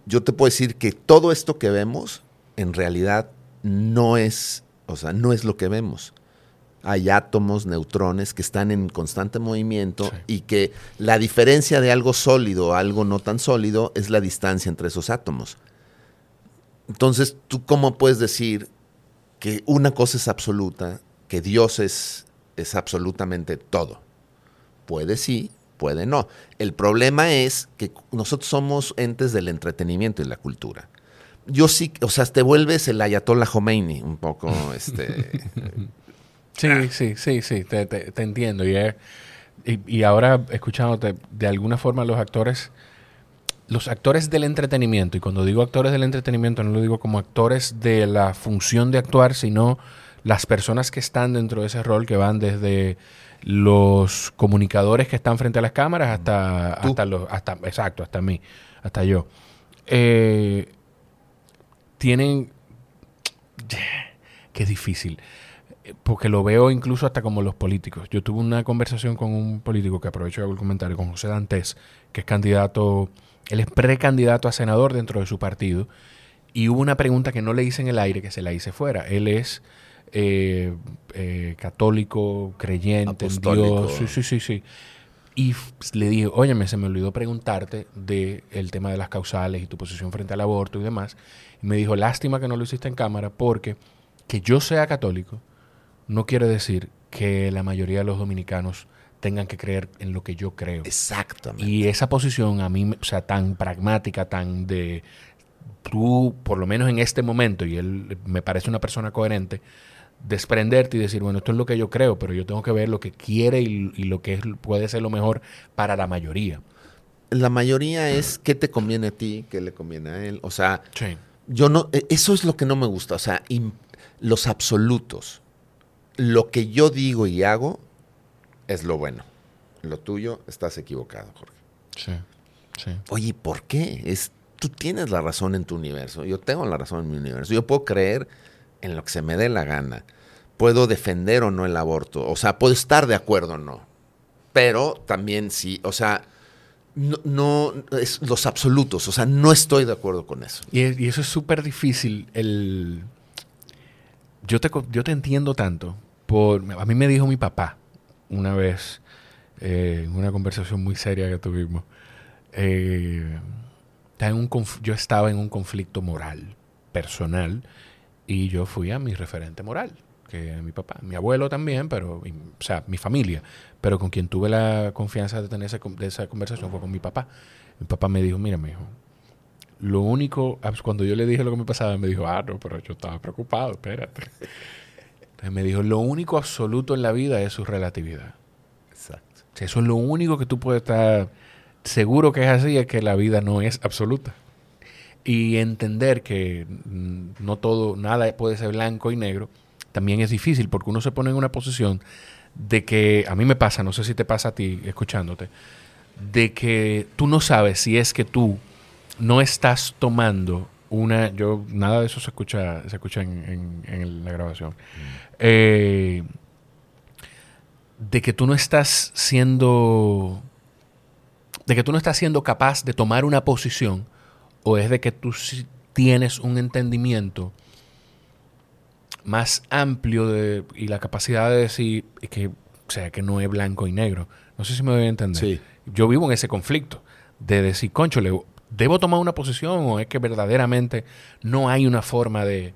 yo te puedo decir que todo esto que vemos, en realidad, no es, o sea, no es lo que vemos. Hay átomos, neutrones que están en constante movimiento y que la diferencia de algo sólido a algo no tan sólido es la distancia entre esos átomos. Entonces, ¿tú cómo puedes decir que una cosa es absoluta, que Dios es, es absolutamente todo? Puede sí, puede no. El problema es que nosotros somos entes del entretenimiento y la cultura. Yo sí, o sea, te vuelves el Ayatollah Khomeini, un poco, este... sí, sí, sí, sí, te, entiendo. Y, y, y, ahora, escuchándote, de alguna forma los actores los actores del entretenimiento, y cuando digo actores del entretenimiento no lo digo como actores de la función de actuar, sino las personas que están dentro de ese rol, que van desde los comunicadores que están frente a las cámaras hasta, hasta los, hasta, exacto, hasta mí, hasta yo. Eh, tienen, qué difícil, porque lo veo incluso hasta como los políticos. Yo tuve una conversación con un político que aprovecho el comentario, con José Dantes, que es candidato él es precandidato a senador dentro de su partido. Y hubo una pregunta que no le hice en el aire, que se la hice fuera. Él es eh, eh, católico, creyente en Dios. Sí, sí, sí, sí. Y le dije, óyeme, se me olvidó preguntarte del el tema de las causales y tu posición frente al aborto y demás. Y me dijo, lástima que no lo hiciste en cámara porque que yo sea católico no quiere decir que la mayoría de los dominicanos tengan que creer en lo que yo creo. Exactamente. Y esa posición a mí, o sea, tan pragmática, tan de tú, por lo menos en este momento, y él me parece una persona coherente, desprenderte y decir, bueno, esto es lo que yo creo, pero yo tengo que ver lo que quiere y, lo que puede ser lo mejor para la mayoría. La mayoría es qué te conviene a ti, qué le conviene a él. O sea, yo no, e, eso es lo que no me gusta. O sea, los absolutos. Lo que yo digo y hago es lo bueno. Lo tuyo estás equivocado, Jorge. Sí, sí. Oye, ¿por qué? Es, tú tienes la razón en tu universo. Yo tengo la razón en mi universo. Yo puedo creer en lo que se me dé la gana. Puedo defender o no el aborto. O sea, puedo estar de acuerdo o no. Pero también sí, o sea, no, es los absolutos. O sea, no estoy de acuerdo con eso. Y, eso es súper difícil. El, yo, te, yo te entiendo tanto. Por, a mí me dijo mi papá, una vez, eh, en una conversación muy seria que tuvimos, eh, yo estaba en un conflicto moral, personal, y yo fui a mi referente moral, que es mi papá, mi abuelo también, pero, o sea, mi familia, pero con quien tuve la confianza de tener esa, de esa conversación fue con mi papá. Mi papá me dijo, mira, mi hijo, lo único, ah, pues, cuando yo le dije lo que me pasaba, me dijo, ah, no, pero yo estaba preocupado, espérate. Entonces me dijo, lo único absoluto en la vida es su relatividad. Exacto. eso es lo único que tú puedes estar seguro que es así, es que la vida no es absoluta. Y entender que mm, no todo, nada puede ser blanco y negro, también es difícil porque uno se pone en una posición de que, a mí me pasa, no sé si te pasa a ti escuchándote, de que tú no sabes si es que tú no estás tomando una. Yo, nada de eso se escucha, se escucha en, en- en la grabación. Eh, de que tú no estás siendo. De que tú no estás siendo capaz de tomar una posición, o es de que tú sí tienes un entendimiento más amplio de, y la capacidad de decir que, o sea, que no es blanco y negro. No sé si me voy a entender. Sí. Yo vivo en ese conflicto de decir, concho, le- ¿debo tomar una posición o es que verdaderamente no hay una forma de,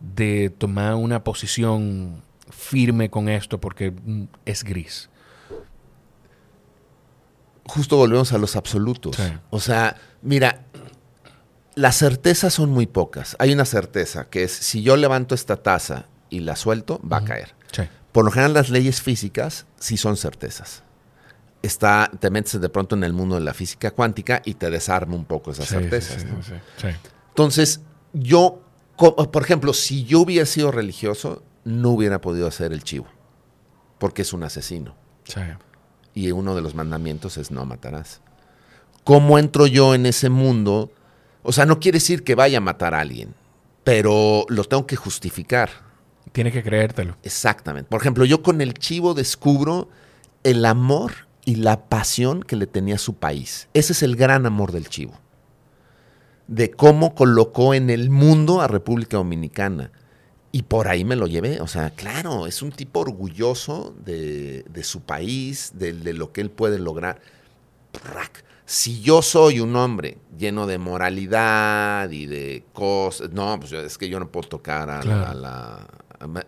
de tomar una posición firme con esto porque mm, es gris? Justo volvemos a los absolutos. Sí. O sea, mira, las certezas son muy pocas. Hay una certeza que es si yo levanto esta taza y la suelto, va a caer. Sí. Por lo general las leyes físicas sí son certezas. Está, te metes de pronto en el mundo de la física cuántica y te desarma un poco esas Sí, certezas. Entonces, yo, por ejemplo, si yo hubiera sido religioso, no hubiera podido hacer el chivo, porque es un asesino. Y uno de los mandamientos es no matarás. ¿Cómo entro yo en ese mundo? O sea, no quiere decir que vaya a matar a alguien, pero lo tengo que justificar. Tienes que creértelo. Exactamente. Por ejemplo, yo con el chivo descubro el amor y la pasión que le tenía a su país. Ese es el gran amor del chivo. De cómo colocó en el mundo a República Dominicana. Y por ahí me lo llevé. O sea, claro, es un tipo orgulloso de, de su país, de, de lo que él puede lograr. Prac. Si yo soy un hombre lleno de moralidad y de cosas, no, pues es que yo no puedo tocar a, Claro. a la...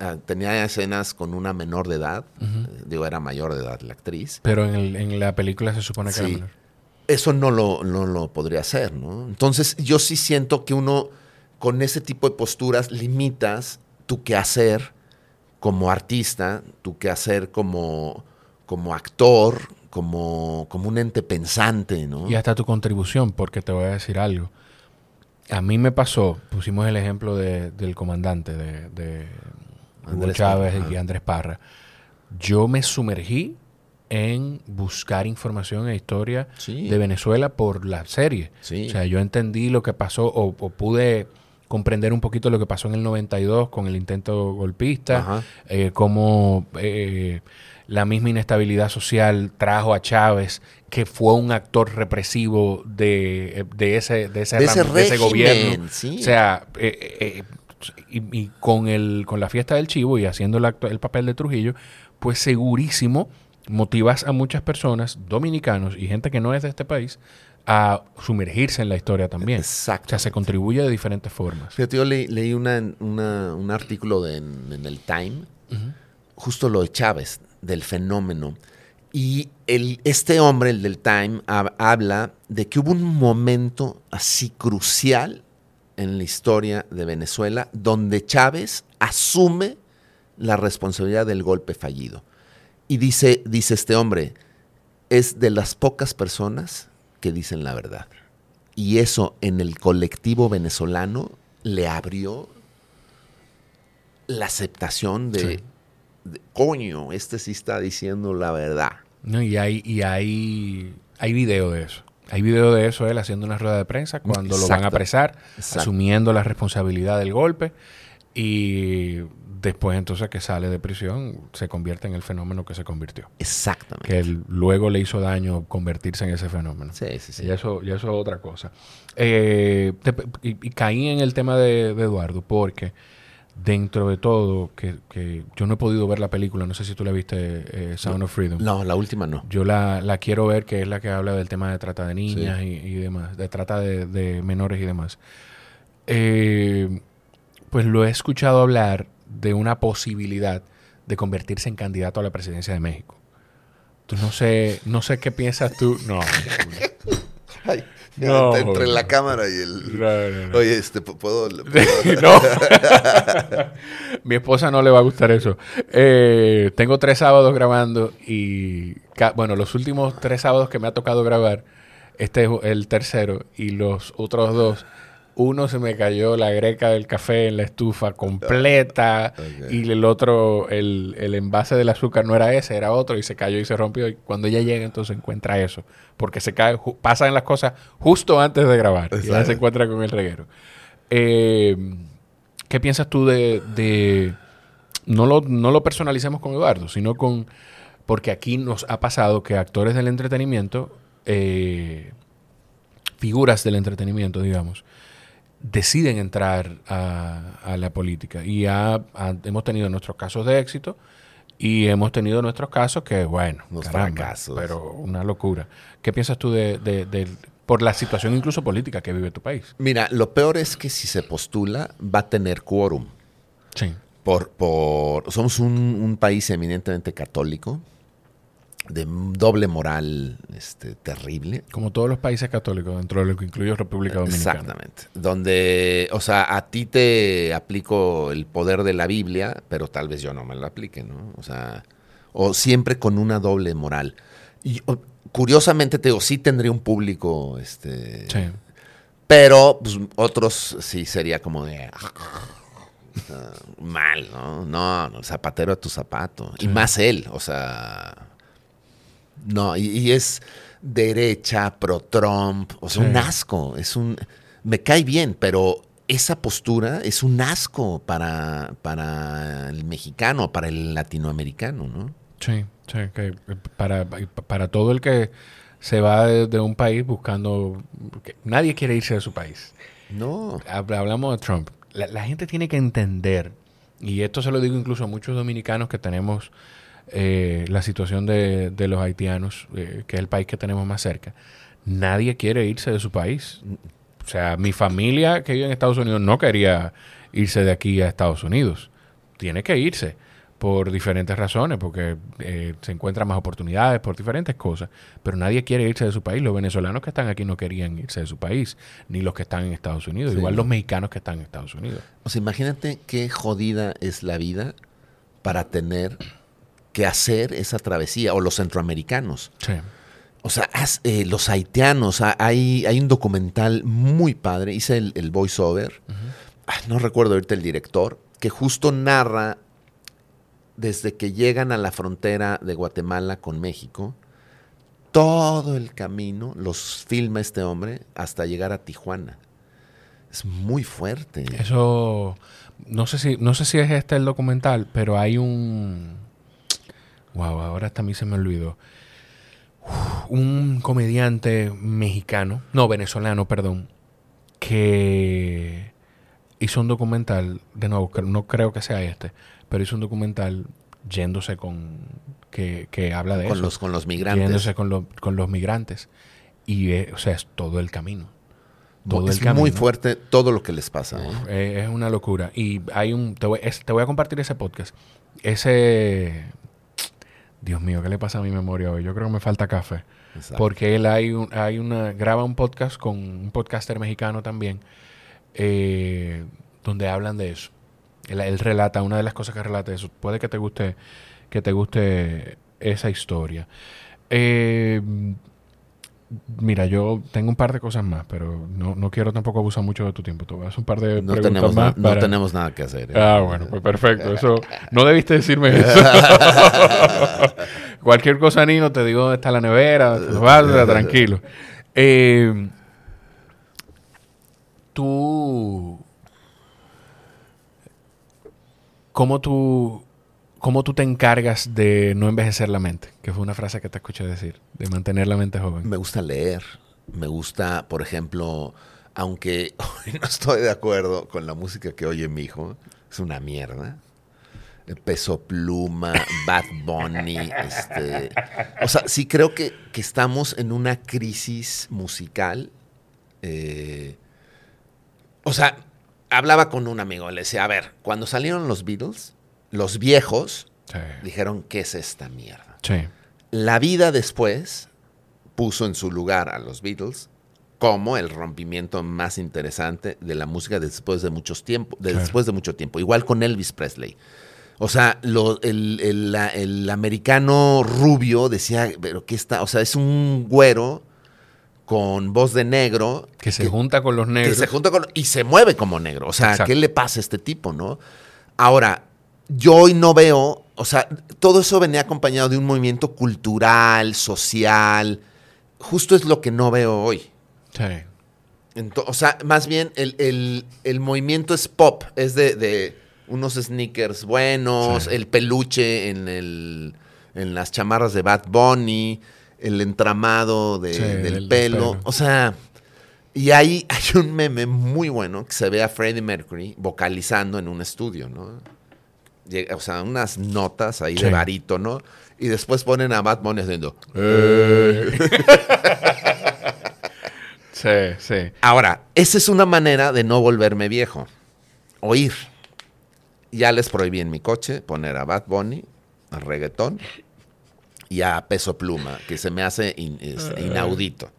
a- tenía escenas con una menor de edad, eh, digo, era mayor de edad la actriz. Pero en, el- en la película se supone que era Sí. menor. Eso no lo, no lo podría hacer, ¿no? Entonces yo sí siento que uno con ese tipo de posturas limitas tu quehacer como artista, tu quehacer como, como actor, como, como un ente pensante, ¿no? Y hasta tu contribución, porque te voy a decir algo. A mí me pasó, pusimos el ejemplo de- del comandante, de, de Hugo Chávez Parra, y. Andrés Parra. Yo me sumergí en buscar información e historia Sí. de Venezuela por la serie. Sí. O sea, yo entendí lo que pasó o, o pude comprender un poquito lo que pasó en el 92 con el intento golpista, eh, cómo eh, la misma inestabilidad social trajo a Chávez, que fue un actor represivo de, de ese, de ese, De ese de ese gobierno. sí. O sea, eh, eh, y, y con, el, con la fiesta del chivo y haciendo el, acto- el papel de Trujillo, pues segurísimo motivas a muchas personas, dominicanos y gente que no es de este país, a sumergirse en la historia también. Exacto. O sea, se contribuye de diferentes formas. Fíjate, yo le- leí una, una- un artículo de- en, en el Time, justo lo de Chávez, del fenómeno. Y el, este hombre, el del Time, hab- habla de que hubo un momento así crucial en la historia de Venezuela donde Chávez asume la responsabilidad del golpe fallido. Y dice, dice este hombre, es de las pocas personas que dicen la verdad. Y eso en el colectivo venezolano le abrió la aceptación de, Sí. de, coño, este sí está diciendo la verdad. ¿no? Y hay, y hay, hay video de eso. Hay video de eso él haciendo una rueda de prensa cuando lo van a apresar, Exacto. asumiendo la responsabilidad del golpe y después entonces que sale de prisión se convierte en el fenómeno que se convirtió. Exactamente. Que él luego le hizo daño convertirse en ese fenómeno. Sí, sí, sí. Y eso, y eso es otra cosa. Eh, te- y, y caí en el tema de, de Eduardo porque dentro de todo, que, que yo no he podido ver la película, no sé si tú la viste, eh, Sound of Freedom. No, la última no. Yo la, la quiero ver, que es la que habla del tema de trata de niñas y, y demás, de trata de, de menores y demás. Eh, pues lo he escuchado hablar de una posibilidad de convertirse en candidato a la presidencia de México. Tú no sé, no sé qué piensas tú. No. Ay, No, entre, la cámara y el... No, no, no. Oye, este, ¿puedo...? puedo- no. Mi esposa no le va a gustar eso. Eh, tengo tres sábados grabando y, bueno, los últimos tres sábados que me ha tocado grabar, este es el tercero y los otros dos uno se me cayó la greca del café en la estufa completa y el otro, el, el, envase del azúcar no era ese, era otro y se cayó y se rompió. Y cuando ella llega, entonces encuentra eso. Porque se cae, pasan las cosas justo antes de grabar y ya se encuentra con el reguero. Eh, ¿Qué piensas tú de, de no, lo, no lo personalicemos con Eduardo, sino con... Porque aquí nos ha pasado que actores del entretenimiento... Eh, figuras del entretenimiento, digamos, deciden entrar a, la política. Y hemos tenido nuestros casos de éxito y hemos tenido nuestros casos que, bueno, pero una locura. ¿Qué piensas tú de, por la situación incluso política que vive tu país? Mira, lo peor es que si se postula va a tener quórum. Sí. Por, por, somos un, un país eminentemente católico de doble moral este, terrible. Como todos los países católicos, dentro de lo que incluye República Dominicana. Exactamente. Donde, o sea, a ti te aplico el poder de la Biblia, pero tal vez yo no me lo aplique, ¿no? O sea, o siempre con una doble moral. Y, curiosamente, te digo, sí tendría un público, este... Sí. Pero, pues, otros sí sería como de... mal, ¿no? No, zapatero a tu zapato. Y más él, o sea no, y, es derecha, pro-Trump, o sea, un asco, es un... Me cae bien, pero esa postura es un asco para, para el mexicano, para el latinoamericano, ¿no? Sí, sí, que para, para todo el que se va de, un país buscando... nadie quiere irse de su país. No. Hablamos de Trump. la gente tiene que entender, y esto se lo digo incluso a muchos dominicanos que tenemos eh, la situación de, los haitianos, eh, que es el país que tenemos más cerca. Nadie quiere irse de su país. O sea, mi familia que vive en Estados Unidos no quería irse de aquí a Estados Unidos. Tiene que irse por diferentes razones, porque eh, se encuentran más oportunidades, por diferentes cosas. Pero nadie quiere irse de su país. Los venezolanos que están aquí no querían irse de su país, ni los que están en Estados Unidos, igual los mexicanos que están en Estados Unidos. O sea, imagínate qué jodida es la vida para tener que hacer esa travesía, o los centroamericanos. Sí. O sea, eh, los haitianos, hay, hay un documental muy padre, hice el, el voiceover, ah, no recuerdo ahorita el director, que justo narra desde que llegan a la frontera de Guatemala con México, todo el camino los filma este hombre hasta llegar a Tijuana. Es muy fuerte. Eso, no sé si, no sé si es este el documental, pero hay un Wow, ahora hasta a mí se me olvidó. un comediante mexicano, no, venezolano, perdón, que hizo un documental, de nuevo, no creo que sea este, pero hizo un documental yéndose con, que, habla de con eso. Los, con los migrantes. Yéndose con, con los migrantes. Y, eh, o sea, es todo el camino. Todo es muy fuerte todo lo que les pasa. Eh, es una locura. Y hay un, te voy, te voy a compartir ese podcast. Ese Dios mío, ¿qué le pasa a mi memoria hoy? Yo creo que me falta café. Porque él hay, hay una, graba un podcast con un podcaster mexicano también, eh, donde hablan de eso. Él, relata, una de las cosas que relata eso. Puede que te guste, que te guste esa historia. Eh, Mira, yo tengo un par de cosas más, pero no, quiero tampoco abusar mucho de tu tiempo. A hacer un par de no preguntas tenemos más. No tenemos nada que hacer. ¿eh? Ah, bueno, pues perfecto. Eso, no debiste decirme eso. Cualquier cosa, Nino, te digo dónde está la nevera. tranquilo. Eh, tú... ¿Cómo tú ¿Cómo tú te encargas de no envejecer la mente? Que fue una frase que te escuché decir, de mantener la mente joven. Me gusta leer. Me gusta, por ejemplo, aunque hoy no estoy de acuerdo con la música que oye mi hijo, es una mierda. Peso Pluma, Bad Bunny, este, o sea, sí creo que, estamos en una crisis musical. Eh, o sea, hablaba con un amigo, le decía, a ver, cuando salieron los Beatles, los viejos dijeron, ¿qué es esta mierda? La vida después puso en su lugar a los Beatles como el rompimiento más interesante de la música después de, muchos tiempo, después de mucho tiempo. Igual con Elvis Presley. O sea, el, americano rubio decía, pero ¿qué está? O sea, es un güero con voz de negro. Que se junta con los negros. Que se junta con. Y se mueve como negro. O sea, Exacto. ¿qué le pasa a este tipo, no? Ahora, yo hoy no veo. O sea, todo eso venía acompañado de un movimiento cultural, social. Justo es lo que no veo hoy. Sí. Ento- o sea, más bien el, el- el movimiento es pop, es de, de unos sneakers buenos, Sí. el peluche en, el, en las chamarras de Bad Bunny, el entramado de- Sí, del pelo. pelo. O sea, y ahí hay un meme muy bueno que se ve a Freddie Mercury vocalizando en un estudio, ¿no? O sea, unas notas ahí Sí. de barítono y después ponen a Bad Bunny haciendo... Sí, sí. Ahora, esa es una manera de no volverme viejo. Oír. Ya les prohibí en mi coche poner a Bad Bunny, a reggaetón y a Peso Pluma, que se me hace in- es- inaudito.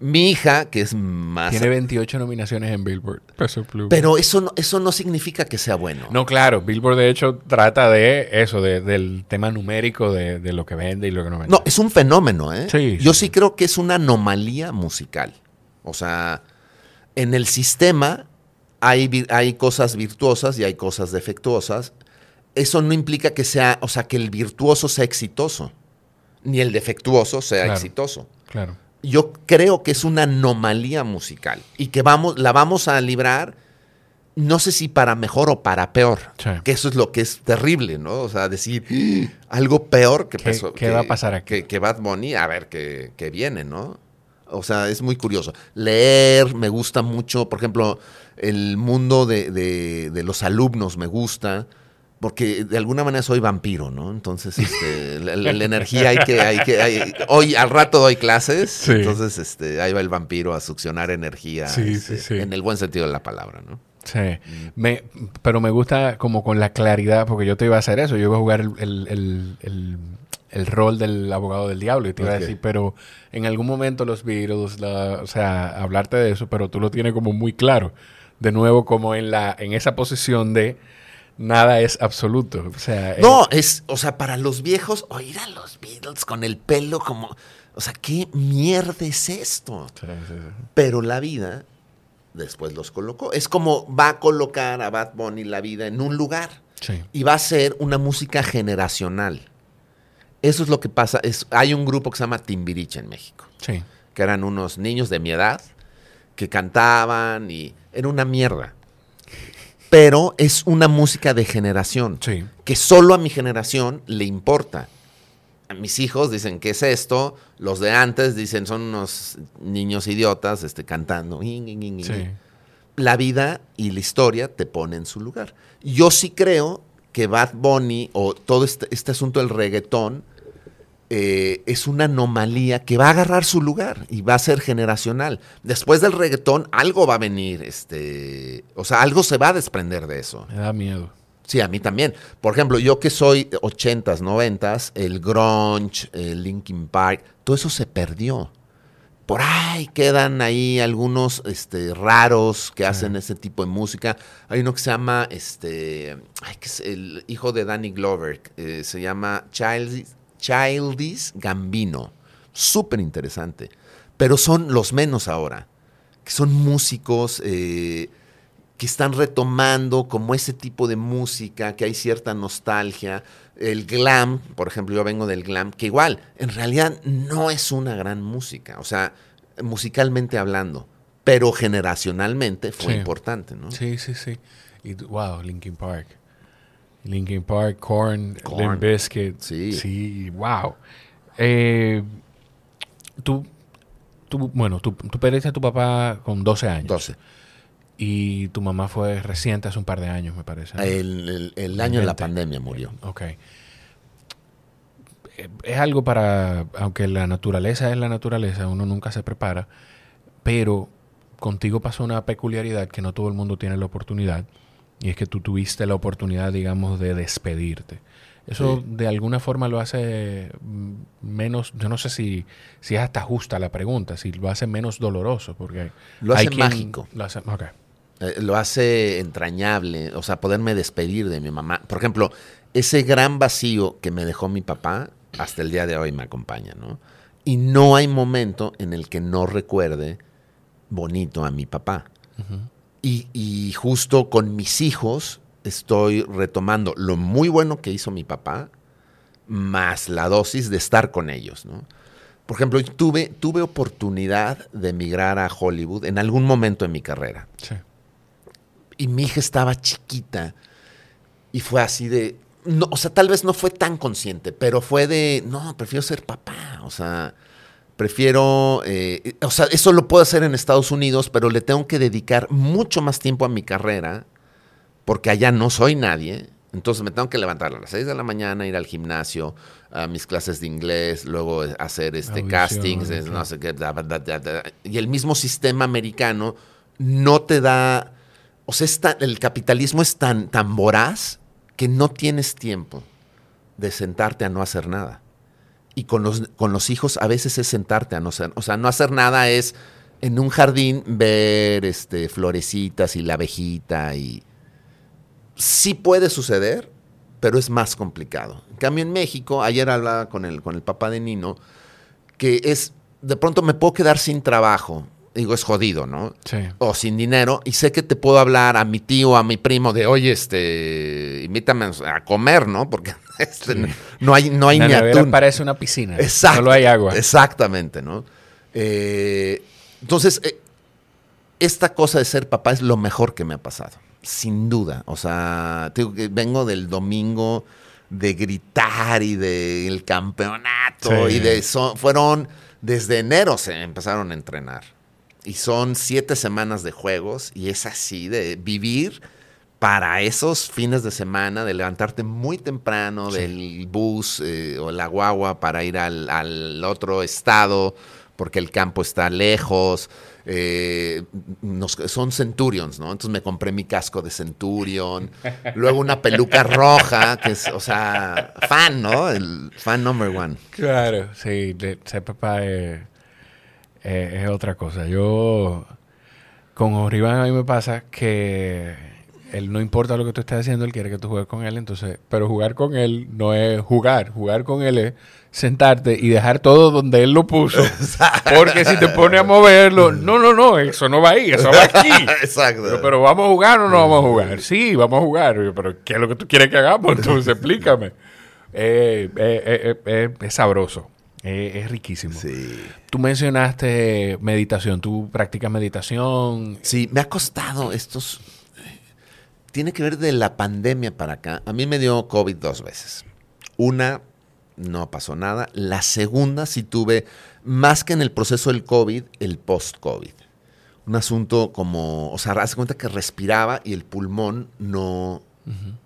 Mi hija, que es más... Tiene 28 nominaciones en Billboard. Peso Pluma. Pero eso no, eso no significa que sea bueno. No, claro, Billboard de hecho trata de eso, de- del tema numérico de, de lo que vende y lo que no vende. No, es un fenómeno, ¿eh? Sí, Yo sí. sí creo que es una anomalía musical. O sea, en el sistema hay, hay cosas virtuosas y hay cosas defectuosas. Eso no implica que sea, o sea, que el virtuoso sea exitoso, ni el defectuoso sea Claro. exitoso. Claro. Yo creo que es una anomalía musical y que vamos, la vamos a librar, no sé si para mejor o para peor. Sí. Que eso es lo que es terrible, ¿no? O sea, decir "Ah, algo peor que ¿Qué- qué que- va a pasar aquí? Que, que Bad Bunny, a ver qué qué viene, ¿no? O sea, es muy curioso. Leer me gusta mucho, por ejemplo, el mundo de, de- de los alumnos me gusta, porque de alguna manera soy vampiro, ¿no? Entonces, este, la, la- la energía hay que, hay que, hay- hoy al rato doy clases, Sí. entonces, este, ahí va el vampiro a succionar energía, Sí, este, sí, sí. en el buen sentido de la palabra, ¿no? Sí. Me, pero me gusta como con la claridad, porque yo te iba a hacer eso. Yo iba a jugar el, el- el- el- rol del abogado del diablo y te iba a decir, pero en algún momento los Beatles, la- o sea, hablarte de eso, pero tú lo tienes como muy claro. De nuevo, como en, la, en esa posición de nada es absoluto. O sea, No, es, o sea, para los viejos, oír a los Beatles con el pelo como, o sea, ¿qué mierda es esto? Sí, sí, sí. Pero la vida después los colocó. Es como va a colocar a Bad Bunny la vida en un lugar Sí. y va a ser una música generacional. Eso es lo que pasa. Es, hay un grupo que se llama Timbiriche en México, Sí. que eran unos niños de mi edad que cantaban y era una mierda. Pero es una música de generación Sí. que solo a mi generación le importa. A mis hijos dicen, ¿qué es esto? Los de antes dicen, son unos niños idiotas este, cantando. Sí. La vida y la historia te ponen en su lugar. Yo sí creo que Bad Bunny o todo este, este asunto del reggaetón eh, es una anomalía que va a agarrar su lugar y va a ser generacional. Después del reggaetón algo va a venir, este, o sea, algo se va a desprender de eso. Me da miedo. Sí, a mí también. Por ejemplo, yo que soy 80s, 90s, el grunge, el Linkin Park, todo eso se perdió. Por ahí quedan ahí algunos este, raros que hacen ese tipo de música. Hay uno que se llama, este, ay, que es el hijo de Danny Glover, eh, se llama Childish, Childish Gambino. Súper interesante. Pero son los menos ahora, que son músicos eh, que están retomando como ese tipo de música, que hay cierta nostalgia. El glam, por ejemplo, yo vengo del glam, que igual, en realidad no es una gran música, o sea, musicalmente hablando, pero generacionalmente fue Sí. importante, ¿no? Sí, sí, sí. Y, wow, Linkin Park. Linkin Park, Korn, Korn. Limp Bizkit. Sí. Sí, wow. Eh, tú, tú, bueno, tú, tú perdiste a tu papá con 12 años. 12. Y tu mamá fue reciente, hace un par de años, me parece. ¿no? El, el- el año de la 20. pandemia murió. Ok. Eh, Es algo para, aunque la naturaleza es la naturaleza, uno nunca se prepara, pero contigo pasó una peculiaridad que no todo el mundo tiene la oportunidad, y es que tú tuviste la oportunidad, digamos, de despedirte. Eso Sí. de alguna forma lo hace mm, menos, yo no sé si, si es hasta justa la pregunta, si lo hace menos doloroso, porque Lo hay hace quien mágico. Lo hace, ok. Eh, lo hace entrañable, o sea, poderme despedir de mi mamá. Por ejemplo, ese gran vacío que me dejó mi papá, hasta el día de hoy me acompaña, ¿no? Y no hay momento en el que no recuerde bonito a mi papá. Y, y justo con mis hijos estoy retomando lo muy bueno que hizo mi papá, más la dosis de estar con ellos, ¿no? Por ejemplo, tuve, tuve oportunidad de emigrar a Hollywood en algún momento en mi carrera. Sí. Y mi hija estaba chiquita y fue así de, no, o sea, tal vez no fue tan consciente, pero fue de, no, prefiero ser papá, o sea, prefiero, eh, o sea, eso lo puedo hacer en Estados Unidos, pero le tengo que dedicar mucho más tiempo a mi carrera, porque allá no soy nadie, entonces me tengo que levantar a las 6 de la mañana, ir al gimnasio, a mis clases de inglés, luego hacer este Audición, castings, no sé qué, da, da, y el mismo sistema americano no te da, o sea, tan- el capitalismo es tan, tan voraz que no tienes tiempo de sentarte a no hacer nada. Y con los, con los hijos a veces es sentarte a no hacer, o sea, no hacer nada es en un jardín ver este, florecitas y la abejita y sí puede suceder, pero es más complicado. En cambio, en México, ayer hablaba con el, con el papá de Nino, que es, de pronto me puedo quedar sin trabajo. Digo, es jodido, ¿no? Sí. O sin dinero, y sé que te puedo hablar a mi tío, a mi primo, de, oye, este, invítame a comer, ¿no? Porque este, Sí. no, hay, no hay la ni atún. parece una piscina. Exacto. Solo hay agua. Exactamente, ¿no? Eh, entonces, eh, esta cosa de ser papá es lo mejor que me ha pasado, sin duda. O sea, digo que vengo del domingo de gritar y del campeonato Sí. y de eso. Fueron, desde enero se empezaron a entrenar. Y son siete semanas de juegos y es así, de vivir para esos fines de semana, de levantarte muy temprano Sí. del bus eh, o la guagua para ir al, al otro estado, porque el campo está lejos. eh, nos- son Centurions, ¿no? Entonces me compré mi casco de Centurion, luego una peluca roja, que es, o sea, fan, ¿no? El fan number one. Claro, sí, de- ser papá es, es- es otra cosa. Yo, con Oribán a mí me pasa que él no importa lo que tú estés haciendo, él quiere que tú juegues con él, entonces, pero jugar con él no es jugar, jugar con él es sentarte y dejar todo donde él lo puso, porque si te pone a moverlo, no, no, no, eso no va ahí, eso va aquí. Exacto. Pero, pero ¿vamos a jugar o no vamos a jugar? Sí, vamos a jugar. Pero ¿qué es lo que tú quieres que hagamos? Entonces explícame. Eh, eh, eh, eh, eh, es sabroso. Eh, es riquísimo. sí. Tú mencionaste meditación. ¿Tú practicas meditación? Sí, me ha costado estos. Tiene que ver de la pandemia para acá. A mí me dio COVID dos veces. Una, no pasó nada. La segunda, sí tuve, más que en el proceso del COVID, el post-COVID. Un asunto como, o sea, haz de cuenta que respiraba y el pulmón no,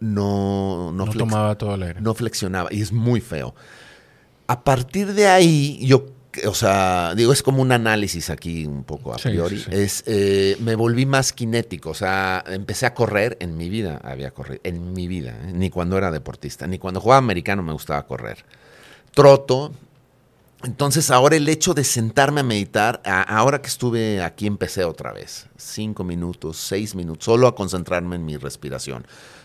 no, No, no, flex- tomaba todo el aire. no flexionaba y es muy feo. A partir de ahí, yo, o sea, digo, es como un análisis aquí un poco a Sí, priori. sí, sí. Es, eh, me volví más kinético, o sea, empecé a correr en mi vida, había corrido, en mi vida, ¿eh? ni cuando era deportista, ni cuando jugaba americano me gustaba correr. Troto. Entonces ahora el hecho de sentarme a meditar, a- ahora que estuve aquí empecé otra vez, cinco minutos, seis minutos, solo a concentrarme en mi respiración.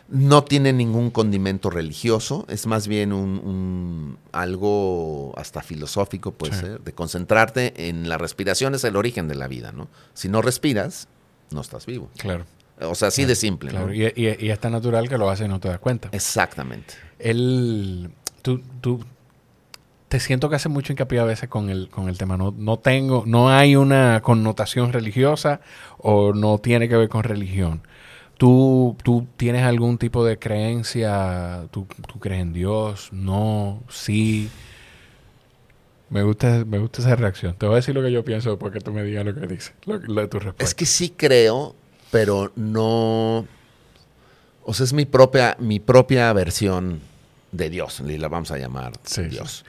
No tiene ningún condimento religioso, es más bien un, un- algo hasta filosófico, puede Sí. ser, de concentrarte en la respiración es el origen de la vida, ¿no? Si no respiras, no estás vivo. Claro. O sea, así de simple, claro. ¿no? Y, y- y es tan natural que lo haces y no te das cuenta. Exactamente. Él, tú, tú, te siento que hace mucho hincapié a veces con el, con el tema. No, no tengo, no hay una connotación religiosa o no tiene que ver con religión. ¿Tú, tú tienes algún tipo de creencia? ¿Tú, tú crees en Dios? ¿No? ¿Sí? Me gusta, me gusta esa reacción. Te voy a decir lo que yo pienso después que tú me digas lo que dices, lo, lo de tu respuesta. Es que sí creo, pero no. O sea, es mi propia, mi propia versión de Dios, la vamos a llamar Sí, Dios.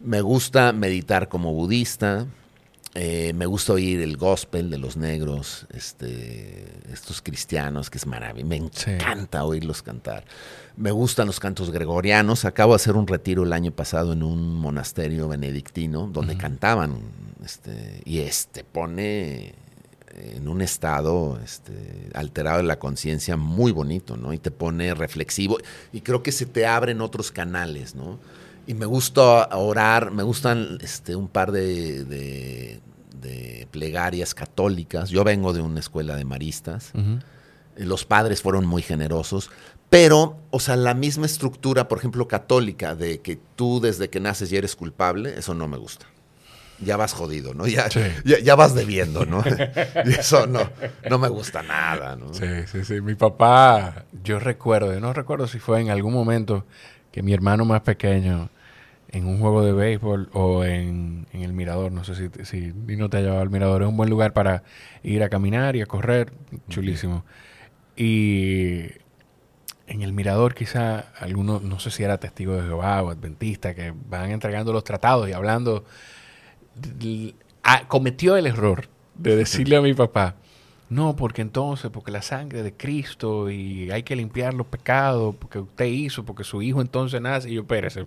Me gusta meditar como budista. Eh, me gusta oír el gospel de los negros, este, estos cristianos, que es maravilloso. Me Sí. encanta oírlos cantar. Me gustan los cantos gregorianos. Acabo de hacer un retiro el año pasado en un monasterio benedictino donde cantaban. Este, y este pone en un estado este, alterado de la conciencia muy bonito, ¿no? Y te pone reflexivo. Y creo que se te abren otros canales, ¿no? Y me gusta orar, me gustan este, un par de, de- de plegarias católicas. Yo vengo de una escuela de maristas. Los padres fueron muy generosos. Pero, o sea, la misma estructura, por ejemplo, católica, de que tú desde que naces ya eres culpable, eso no me gusta. Ya vas jodido, ¿no? Ya, Sí. ya, ya vas debiendo, ¿no? y eso no, no me gusta nada, ¿no? Sí, sí, sí. Mi papá, yo recuerdo, yo no recuerdo si fue en algún momento que mi hermano más pequeño, en un juego de béisbol o en, en el mirador, no sé si, si Nino te ha llevado al mirador, es un buen lugar para ir a caminar y a correr, chulísimo. Y en el mirador quizá alguno, no sé si era testigo de Jehová o adventista, que van entregando los tratados y hablando, cometió el error de decirle a mi papá, no, porque entonces, porque la sangre de Cristo y hay que limpiar los pecados, porque usted hizo, porque su hijo entonces nace. Y yo, espérese,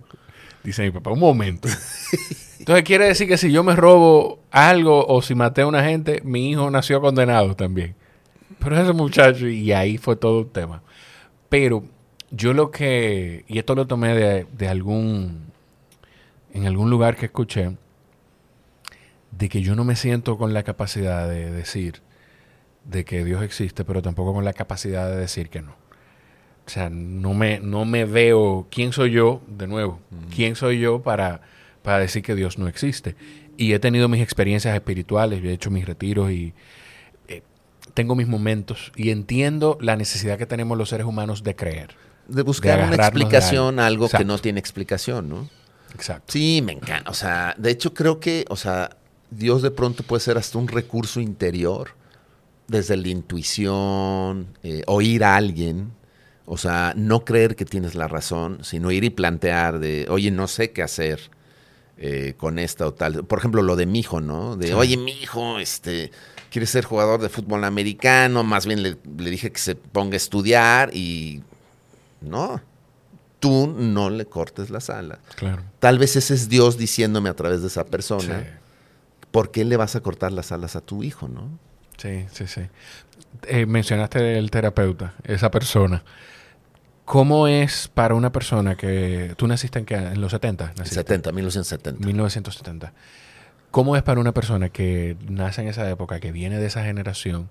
dice mi papá, un momento. Entonces quiere decir que si yo me robo algo o si maté a una gente, mi hijo nació condenado también. Pero ese muchacho, y ahí fue todo un tema. Pero yo lo que, y esto lo tomé de, de algún, en algún lugar que escuché, de que yo no me siento con la capacidad de decir de que Dios existe, pero tampoco con la capacidad de decir que no. O sea, no me, no me veo quién soy yo, de nuevo, quién soy yo para, para decir que Dios no existe. Y he tenido mis experiencias espirituales, he hecho mis retiros y eh, tengo mis momentos y entiendo la necesidad que tenemos los seres humanos de creer. De buscar una explicación algo. a algo que no tiene explicación, ¿no? Exacto. Sí, me encanta. O sea, de hecho creo que, o sea, Dios de pronto puede ser hasta un recurso interior, desde la intuición, eh, oír a alguien, o sea, no creer que tienes la razón, sino ir y plantear de, oye, no sé qué hacer eh, con esta o tal. Por ejemplo, lo de mi hijo, ¿no? De, Sí. oye, mi hijo, este, quiere ser jugador de fútbol americano, más bien le, le dije que se ponga a estudiar y no, tú no le cortes las alas. Claro. Tal vez ese es Dios diciéndome a través de esa persona, Sí. ¿por qué le vas a cortar las alas a tu hijo, no? Sí, sí, sí. Eh, mencionaste el terapeuta, esa persona. ¿Cómo es para una persona que... ¿Tú naciste en qué? ¿En los 70? En naciste? 70, 1970. 1970. ¿Cómo es para una persona que nace en esa época, que viene de esa generación,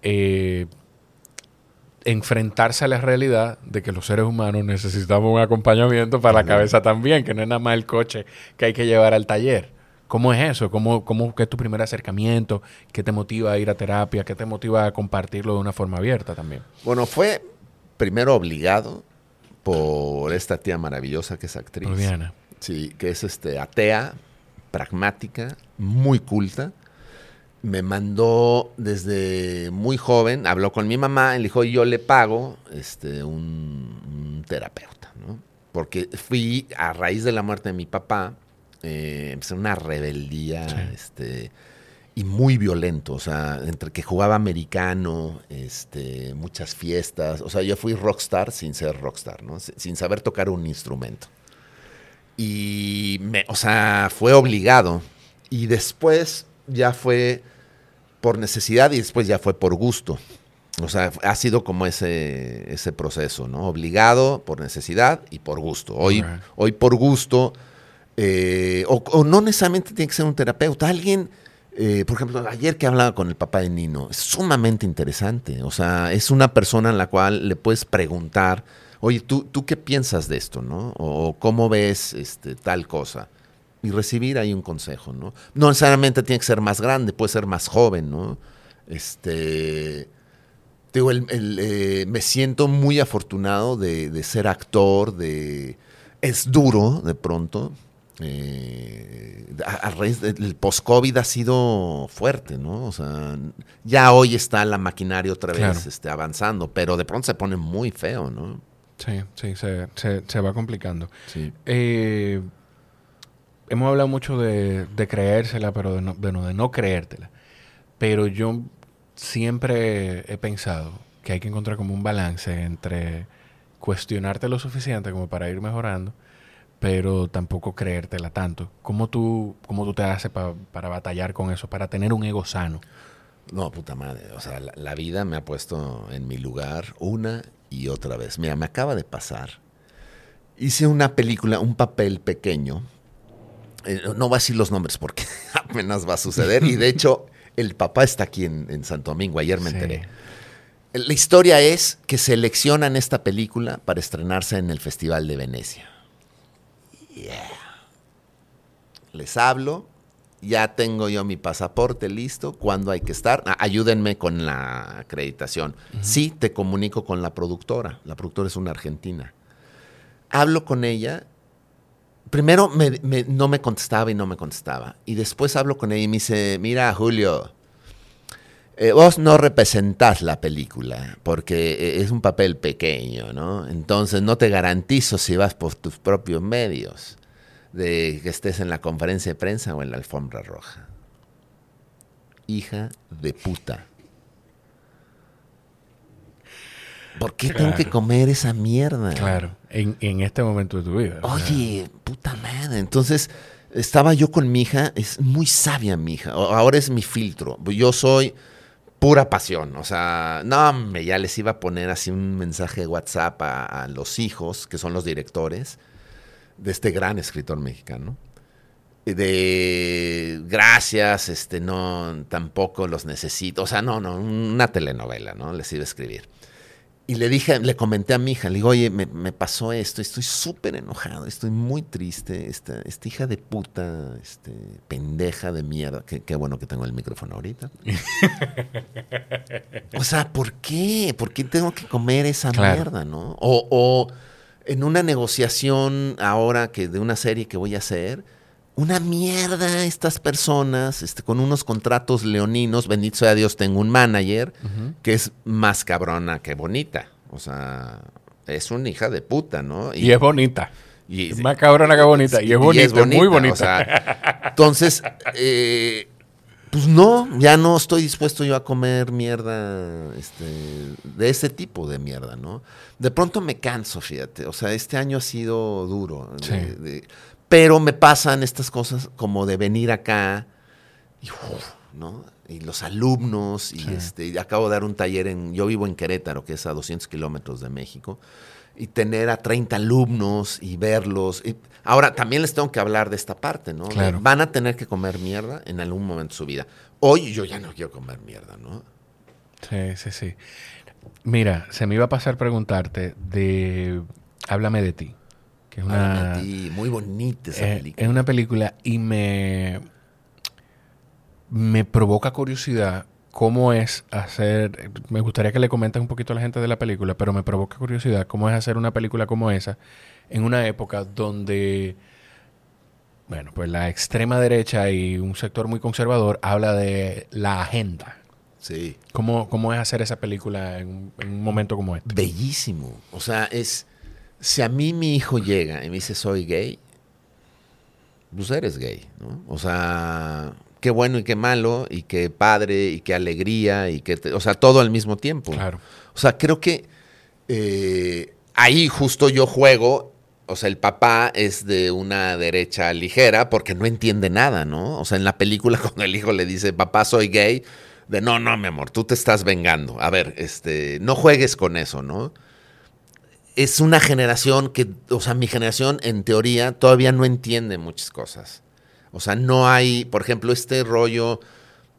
eh, enfrentarse a la realidad de que los seres humanos necesitamos un acompañamiento para la cabeza también, que no es nada más el coche que hay que llevar al taller? ¿Cómo es eso? ¿Cómo, cómo qué es tu primer acercamiento? ¿Qué te motiva a ir a terapia? ¿Qué te motiva a compartirlo de una forma abierta también? Bueno, fue primero obligado por esta tía maravillosa que es actriz. Oliviana. Sí, que es este atea, pragmática, muy culta. Me mandó desde muy joven, habló con mi mamá, y le dijo, yo le pago este, un, un terapeuta, ¿no? Porque fui, a raíz de la muerte de mi papá, eh, empecé una rebeldía, Sí. este, y muy violento, o sea, entre que jugaba americano, este, muchas fiestas, o sea, yo fui rockstar sin ser rockstar, ¿no? Sin saber tocar un instrumento. Y, me, o sea, fue obligado. Y después ya fue por necesidad y después ya fue por gusto. O sea, ha sido como ese, ese proceso, ¿no? Obligado, por necesidad y por gusto. Hoy, Right. hoy por gusto, eh, o, o no necesariamente tiene que ser un terapeuta, alguien, eh, por ejemplo, ayer que hablaba con el papá de Nino, es sumamente interesante. O sea, es una persona en la cual le puedes preguntar, oye, ¿tú, tú qué piensas de esto, no? O cómo ves este, tal cosa. Y recibir ahí un consejo, ¿no? No necesariamente tiene que ser más grande, puede ser más joven, ¿no? Este. te Digo, eh, me siento muy afortunado de, de ser actor, de. Es duro de pronto. Eh, a, a raíz del post-COVID ha sido fuerte, ¿no? O sea, ya hoy está la maquinaria otra vez Claro. este, avanzando, pero de pronto se pone muy feo, ¿no? Sí, sí, se, se- se va complicando. Sí. Eh, hemos hablado mucho de, de creérsela, pero de no, de, no, de no creértela. Pero yo siempre he pensado que hay que encontrar como un balance entre cuestionarte lo suficiente como para ir mejorando, pero tampoco creértela tanto. ¿Cómo tú, cómo tú te haces pa- para batallar con eso, para tener un ego sano? No, puta madre. O sea, la, la vida me ha puesto en mi lugar una y otra vez. Mira, me acaba de pasar hice una película, un papel pequeño. Eh, no voy a decir los nombres porque apenas va a suceder. Y de hecho, el papá está aquí en, Santo Domingo. Ayer me enteré. La historia es que seleccionan esta película para estrenarse en el Festival de Venecia. Les hablo, ya tengo yo mi pasaporte listo, ¿cuándo hay que estar? Ah, ayúdenme con la acreditación. Sí, te comunico con la productora. La productora es una argentina. Hablo con ella. Primero no me contestaba y no me contestaba. Y después hablo con ella y me dice, mira, Julio, eh, vos no representás la película porque eh, es un papel pequeño, ¿no? Entonces no te garantizo si vas por tus propios medios de que estés en la conferencia de prensa o en la alfombra roja. Hija de puta. ¿Por qué tengo que comer esa mierda? Claro, en, este momento de tu vida. Oye, puta madre. Entonces, estaba yo con mi hija, es muy sabia mi hija. Ahora es mi filtro. Yo soy pura pasión. O sea, no, me ya les iba a poner así un mensaje de WhatsApp a los hijos, que son los directores de este gran escritor mexicano. De gracias, este, no, tampoco los necesito. O sea, no, no, una telenovela, ¿no? Les iba a escribir. Y le dije, le comenté a mi hija, le digo, oye, me, pasó esto, estoy súper enojado, estoy muy triste, esta, esta hija de puta, este, pendeja de mierda, qué, bueno que tengo el micrófono ahorita. o sea, ¿por qué? ¿Por qué tengo que comer esa mierda, no? O, o en una negociación ahora que de una serie que voy a hacer, una mierda estas personas, este, con unos contratos leoninos, bendito sea Dios, tengo un manager que es más cabrona que bonita. O sea, es una hija de puta, ¿no? Y, es bonita. Y, es más cabrona que bonita. Y es bonita, muy bonita. entonces, eh, pues no, ya no estoy dispuesto yo a comer mierda este, de ese tipo de mierda, ¿no? De pronto me canso, fíjate. O sea, este año ha sido duro. Pero me pasan estas cosas como de venir acá y, ¿no? y los alumnos. Y este, acabo de dar un taller en. Yo vivo en Querétaro, que es a 200 kilómetros de México y tener a 30 alumnos y verlos. ahora, también les tengo que hablar de esta parte, ¿no? Van a tener que comer mierda en algún momento de su vida. Hoy yo ya no quiero comer mierda, ¿no? Sí, sí, sí. Mira, se me iba a pasar preguntarte de Háblame de ti. Que es una, ti. Muy bonita esa eh, película. Es una película y me, me provoca curiosidad cómo es hacer, me gustaría que le comentes un poquito a la gente de la película, pero me provoca curiosidad cómo es hacer una película como esa en una época donde, bueno, pues la extrema derecha y un sector muy conservador habla de la agenda. Sí. ¿Cómo, cómo es hacer esa película en, un momento como este? Bellísimo. O sea, es, si a mí mi hijo llega y me dice soy gay, pues eres gay, ¿no? O sea, qué bueno y qué malo, y qué padre, y qué alegría, y qué, o sea, todo al mismo tiempo. Claro. O sea, creo que eh, ahí justo yo juego, o sea, el papá es de una derecha ligera porque no entiende nada, ¿no? O sea, en la película cuando el hijo le dice, papá, soy gay, de no, no, mi amor, tú te estás vengando. A ver, este, no juegues con eso, ¿no? Es una generación que, o sea, mi generación en teoría todavía no entiende muchas cosas. O sea, no hay, por ejemplo, este rollo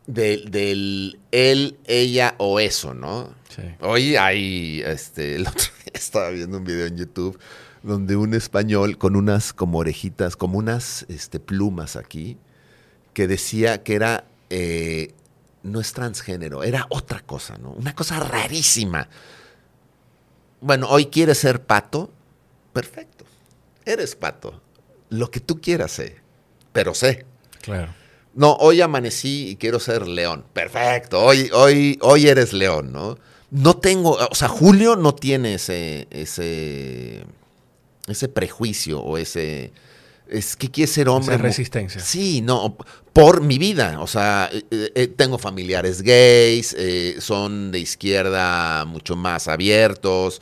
del él, ella o eso, ¿no? Sí. Hoy hay, este, el otro día estaba viendo un video en YouTube donde un español con unas como orejitas, como unas este, plumas aquí, que decía que era, eh, no es transgénero, era otra cosa, ¿no? Una cosa rarísima. Bueno, hoy quieres ser pato, perfecto, eres pato, lo que tú quieras ser pero sé. Claro. No, hoy amanecí y quiero ser león. Perfecto, hoy, hoy, hoy eres león, ¿no? No tengo, o sea, Julio no tiene ese, ese, ese prejuicio o ese, es que quiere ser hombre. Esa resistencia. Sí, no, por mi vida. O sea, eh, eh, eh, tengo familiares gays, son de izquierda mucho más abiertos,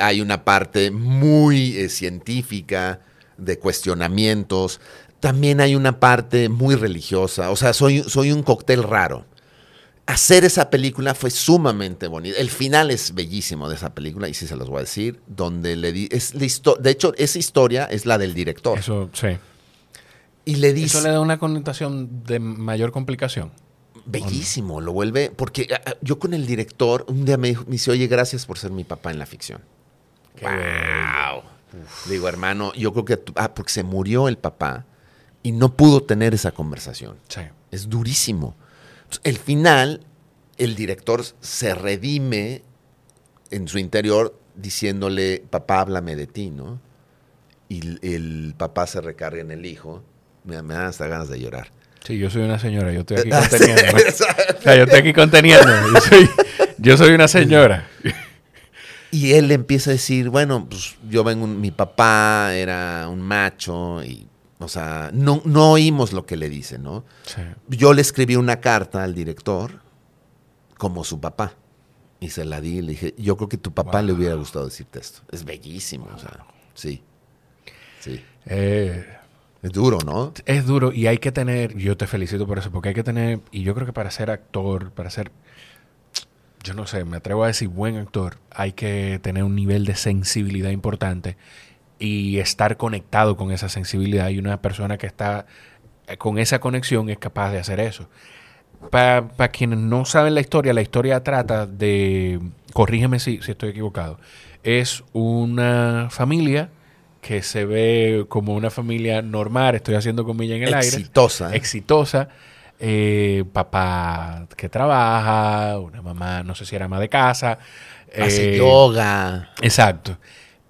hay una parte muy científica de cuestionamientos también hay una parte muy religiosa. O sea, soy, soy un cóctel raro. Hacer esa película fue sumamente bonito. El final es bellísimo de esa película, y sí se los voy a decir, donde le di, es la histo- de hecho, esa historia es la del director. Eso, sí. y le dice, Eso le da una connotación de mayor complicación. bellísimo, lo vuelve, porque ah, ah, yo con el director, un día me, dijo, me dice, oye, gracias por ser mi papá en la ficción. Qué wow. Digo, hermano, yo creo que, ah, porque se murió el papá y no pudo tener esa conversación. Sí. Es durísimo. El final, el director se redime en su interior diciéndole, papá, háblame de ti, ¿no? Y el, papá se recarga en el hijo. Me, me dan hasta ganas de llorar. Sí, yo soy una señora, yo estoy aquí sí, conteniendo. O sea, yo estoy aquí conteniendo. Yo soy, yo soy una señora. Y él empieza a decir, bueno, pues yo vengo, mi papá era un macho y, o sea, no, no oímos lo que le dice, ¿no? Sí. Yo le escribí una carta al director como su papá y se la di y le dije, yo creo que tu papá le hubiera gustado decirte esto. Es bellísimo, o sea, sí, sí. Eh, Es duro, ¿no? es duro y hay que tener, yo te felicito por eso, porque hay que tener, y yo creo que para ser actor, para ser, yo no sé, me atrevo a decir buen actor, hay que tener un nivel de sensibilidad importante y estar conectado con esa sensibilidad y una persona que está eh, con esa conexión es capaz de hacer eso. Para quienes no saben la historia, la historia trata de, corrígeme si, si estoy equivocado, es una familia que se ve como una familia normal, estoy haciendo comillas en el aire, Exitosa. exitosa, eh, papá que trabaja, una mamá, no sé si era ama de casa, Hace eh, yoga. Exacto.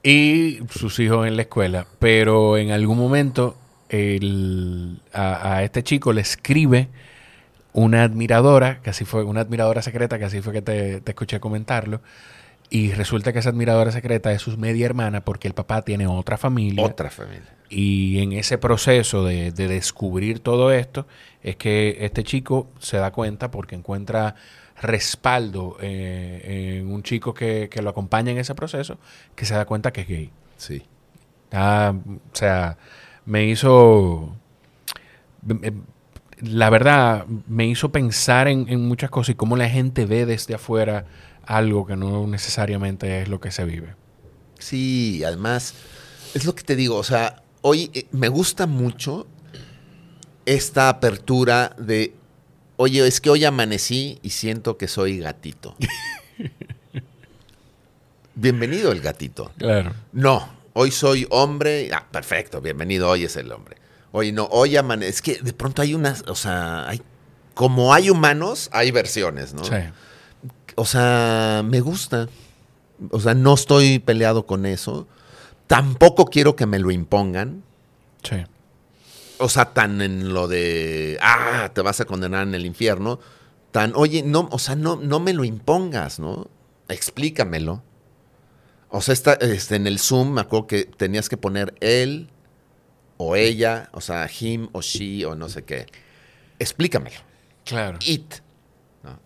Y sus hijos en la escuela. Pero en algún momento el- a, a este chico le escribe una admiradora, que así fue, una admiradora secreta, que así fue que te, te escuché comentarlo. Y resulta que esa admiradora secreta es su media hermana porque el papá tiene otra familia. Otra familia. Y en ese proceso de, de descubrir todo esto, es que este chico se da cuenta porque encuentra respaldo eh, en un chico que, que lo acompaña en ese proceso, que se da cuenta que es gay. Sí. Ah, o sea, me hizo. La verdad, me hizo pensar en, en muchas cosas y cómo la gente ve desde afuera algo que no necesariamente es lo que se vive. Sí, además, es lo que te digo, o sea, hoy eh, me gusta mucho esta apertura de, oye, es que hoy amanecí y siento que soy gatito. Bienvenido el gatito. Claro. No, hoy soy hombre. Ah, perfecto, bienvenido, hoy es el hombre. Hoy no, hoy amanece. Es que de pronto hay unas, o sea, hay, como hay humanos, hay versiones, ¿no? Sí. O sea, me gusta. O sea, no estoy peleado con eso. Tampoco quiero que me lo impongan. Sí. O sea, tan en lo de, ah, te vas a condenar en el infierno. Tan, oye, no, o sea, no, no me lo impongas, ¿no? Explícamelo. O sea, está, este, en el Zoom me acuerdo que tenías que poner él o ella, o sea, him o she o no sé qué. Explícamelo. Claro. It.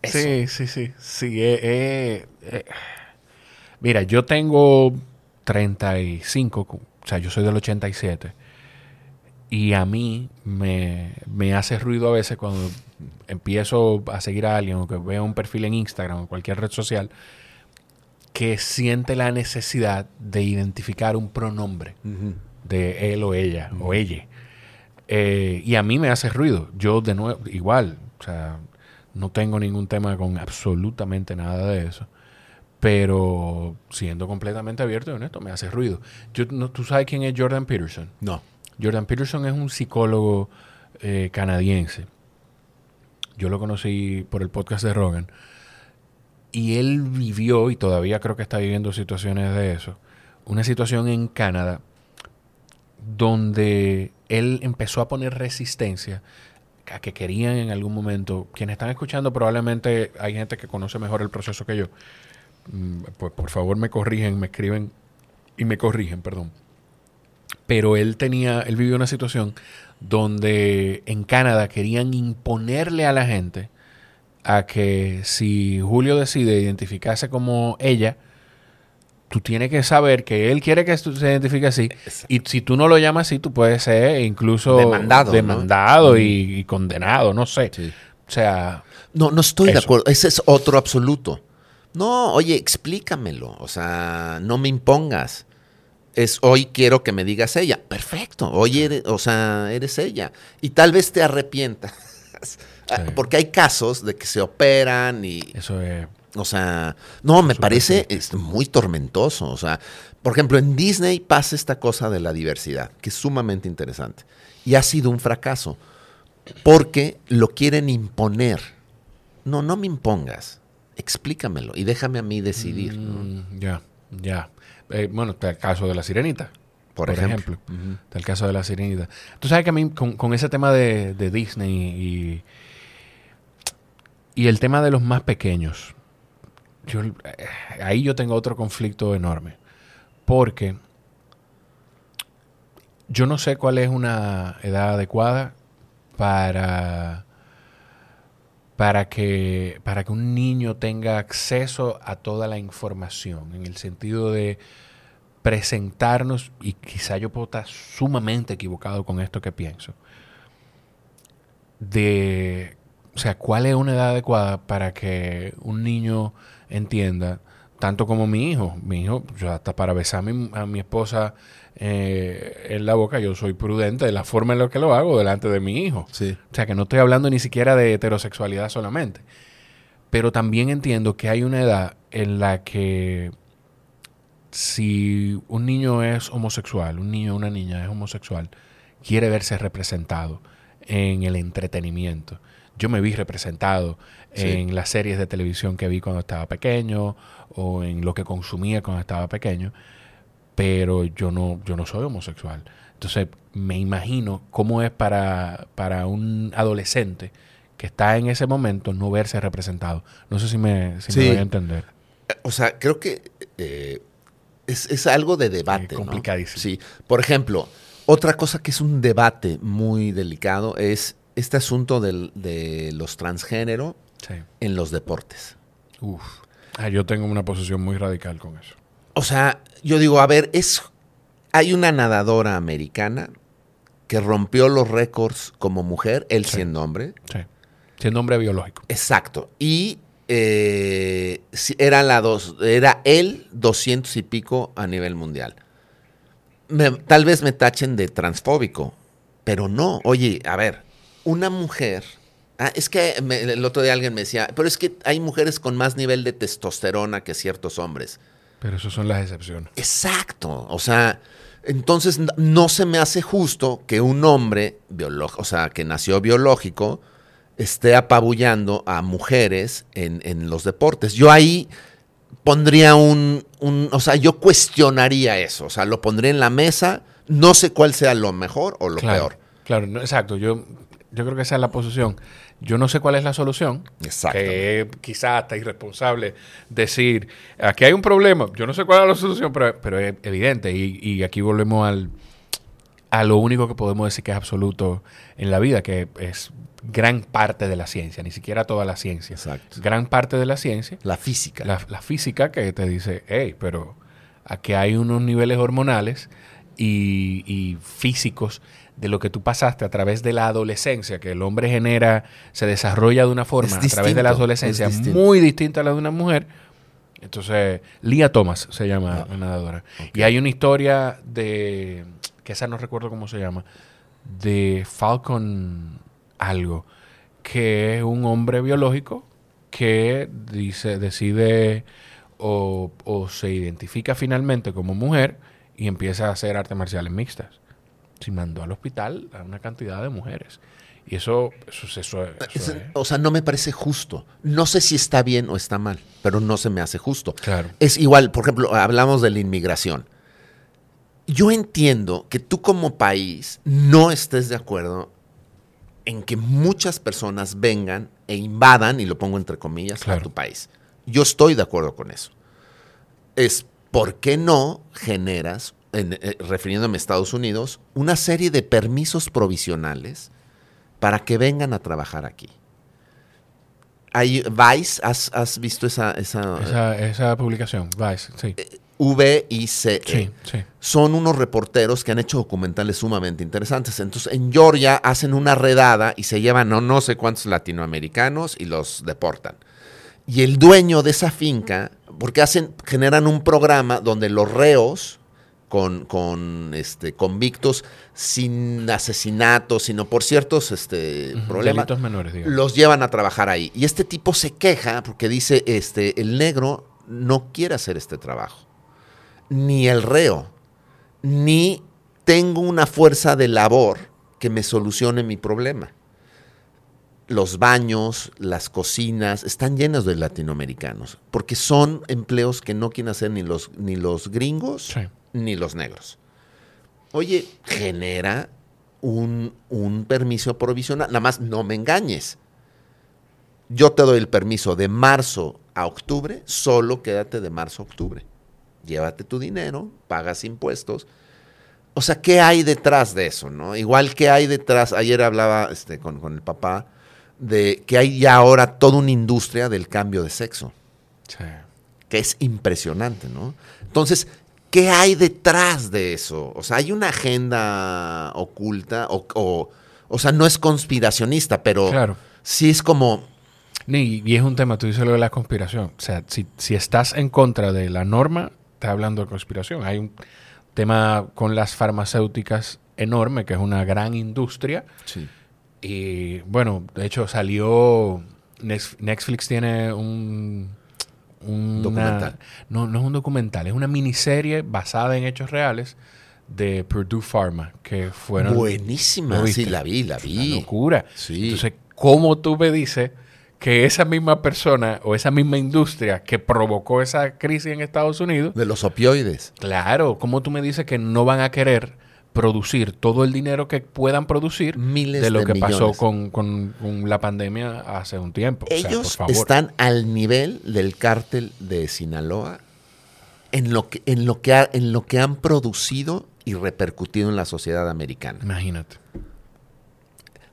Sí, sí, sí. Sí, eh, eh, eh. Mira, yo tengo 35, o sea, yo soy del 87. Y a mí me, me hace ruido a veces cuando empiezo a seguir a alguien o que veo un perfil en Instagram o cualquier red social que siente la necesidad de identificar un pronombre de él o ella o ella. Eh, y a mí me hace ruido. Yo de nuevo, igual, o sea, no tengo ningún tema con absolutamente nada de eso. Pero siendo completamente abierto y honesto, me hace ruido. Yo, no, ¿Tú sabes quién es Jordan Peterson? No. Jordan Peterson es un psicólogo eh, canadiense. Yo lo conocí por el podcast de Rogan. Y él vivió, y todavía creo que está viviendo situaciones de eso, una situación en Canadá donde él empezó a poner resistencia a que querían en algún momento, quienes están escuchando probablemente hay gente que conoce mejor el proceso que yo, Mm, pues por favor me corrigen, me escriben y me corrigen, perdón. Pero él tenía, él vivió una situación donde en Canadá querían imponerle a la gente a que si Julio decide identificarse como ella, tú tienes que saber que él quiere que se identifique así. Exacto. Y si tú no lo llamas así, tú puedes ser incluso Demandado, ¿no? demandado y, y condenado, no sé. Sí. O sea... No, no estoy de acuerdo. Ese es otro absoluto. No, oye, explícamelo. O sea, no me impongas. Es hoy quiero que me digas ella. Perfecto. Hoy eres, o sea, eres ella. Y tal vez te arrepientas. Porque hay casos de que se operan y. Eso es. O sea, no, me parece muy tormentoso. O sea, por ejemplo, en Disney pasa esta cosa de la diversidad, que es sumamente interesante. Y ha sido un fracaso. Porque lo quieren imponer. No, no me impongas explícamelo y déjame a mí decidir. Mm, ya, ya. Eh, bueno, está el caso de la sirenita. Por, ejemplo. Está el caso de la sirenita. Tú sabes que a mí, con, ese tema de, Disney y, y el tema de los más pequeños, yo, eh, ahí yo tengo otro conflicto enorme. Porque yo no sé cuál es una edad adecuada para para que, para que un niño tenga acceso a toda la información, en el sentido de presentarnos, y quizá yo puedo estar sumamente equivocado con esto que pienso, de, o sea, cuál es una edad adecuada para que un niño entienda, tanto como mi hijo, mi hijo, yo hasta para besar a mi esposa eh, en la boca, yo soy prudente de la forma en la que lo hago delante de mi hijo. Sí. O sea, que no estoy hablando ni siquiera de heterosexualidad solamente. Pero también entiendo que hay una edad en la que si un niño es homosexual, un niño o una niña es homosexual, quiere verse representado en el entretenimiento. Yo me vi representado en las series de televisión que vi cuando estaba pequeño o en lo que consumía cuando estaba pequeño pero yo no, yo no soy homosexual. Entonces me imagino cómo es para, para un adolescente que está en ese momento no verse representado. No sé si me, si me voy a entender. O sea, creo que eh, es, algo de debate. Es complicadísimo. Sí. Por ejemplo, otra cosa que es un debate muy delicado es este asunto de los transgénero en los deportes. Uf. Ah, yo tengo una posición muy radical con eso. O sea, yo digo, a ver, es hay una nadadora americana que rompió los récords como mujer, él siendo hombre. Sí. Siendo hombre biológico. Exacto. Y eh, era, la dos, era él 200 y pico a nivel mundial. tal vez me tachen de transfóbico, pero no. Oye, a ver, una mujer. Ah, es que el otro día alguien me decía, pero es que hay mujeres con más nivel de testosterona que ciertos hombres. Pero eso son las excepciones. Exacto. O sea, entonces no se me hace justo que un hombre, o sea, que nació biológico, esté apabullando a mujeres en, los deportes. Yo ahí pondría un, o sea, yo cuestionaría eso, o sea, lo pondría en la mesa, no sé cuál sea lo mejor o lo peor. Claro, exacto, yo, yo creo que esa es la posición. Yo no sé cuál es la solución. Exacto. Que quizás hasta irresponsable decir, aquí hay un problema. Yo no sé cuál es la solución, pero, pero es evidente. Y, aquí volvemos al, a lo único que podemos decir que es absoluto en la vida, que es gran parte de la ciencia, ni siquiera toda la ciencia. Exacto. Gran parte de la ciencia. La física. La, la física que te dice, hey, pero aquí hay unos niveles hormonales y, y físicos de lo que tú pasaste a través de la adolescencia, que el hombre genera, se desarrolla de una forma a través de la adolescencia muy distinta a la de una mujer. Entonces, Lia Thomas se llama ah, la nadadora. Y hay una historia de, que esa no recuerdo cómo se llama, de Falcon algo, que es un hombre biológico que dice, decide o, o se identifica finalmente como mujer y empieza a hacer artes marciales mixtas si mandó al hospital a una cantidad de mujeres. Y eso, eso, eso, O sea, no me parece justo. No sé si está bien o está mal, pero no se me hace justo. Claro. Es igual, por ejemplo, hablamos de la inmigración. Yo entiendo que tú como país no estés de acuerdo en que muchas personas vengan e invadan, y lo pongo entre comillas, a tu país. Yo estoy de acuerdo con eso. Es, ¿por qué no generas eh, refiriéndome a Estados Unidos, una serie de permisos provisionales para que vengan a trabajar aquí. Hay, Vice, ¿has, visto esa esa, esa, publicación? Vice, sí. Eh, V-I-C-E. Sí, sí. Son unos reporteros que han hecho documentales sumamente interesantes. Entonces, en Georgia hacen una redada y se llevan no, no sé cuántos latinoamericanos y los deportan. Y el dueño de esa finca, porque hacen, generan un programa donde los reos con, con este, convictos sin asesinatos, sino por ciertos este, Ujú, problemas, delitos menores, digamos. los llevan a trabajar ahí. Y este tipo se queja porque dice, este, el negro no quiere hacer este trabajo, ni el reo, ni tengo una fuerza de labor que me solucione mi problema. Los baños, las cocinas, están llenos de latinoamericanos, porque son empleos que no quieren hacer ni los, ni los gringos Sí. Ni los negros. Oye, genera un, un permiso provisional. Nada más no me engañes. Yo te doy el permiso de marzo a octubre, solo quédate de marzo a octubre. Llévate tu dinero, pagas impuestos. O sea, ¿qué hay detrás de eso? ¿no? Igual que hay detrás, ayer hablaba este, con, con el papá, de que hay ya ahora toda una industria del cambio de sexo Sí. que es impresionante, ¿no? Entonces, ¿qué hay detrás de eso? O sea, hay una agenda oculta, o, o, o sea, no es conspiracionista, pero Claro. sí es como, Ni- y es un tema, tú dices lo de la conspiración. O sea, si, si estás en contra de la norma, estás hablando de conspiración. Hay un tema con las farmacéuticas enorme, que es una gran industria. Y bueno, de hecho salió. Netflix tiene un. Una- Documental. No, no es un documental, es una miniserie basada en hechos reales de Purdue Pharma, que fueron. buenísima. Sí, la vi, la Una vi. locura. Sí. Entonces, ¿cómo tú me dices que esa misma persona o esa misma industria que provocó esa crisis en Estados Unidos, De los opioides. claro, ¿cómo tú me dices que no van a querer producir todo el dinero que puedan producir Miles de lo de que pasó con, con- con la pandemia hace un tiempo? O sea, por Ellos favor. están al nivel del cártel de Sinaloa en lo que, en lo que, ha- en lo que han producido y repercutido en la sociedad americana. Imagínate.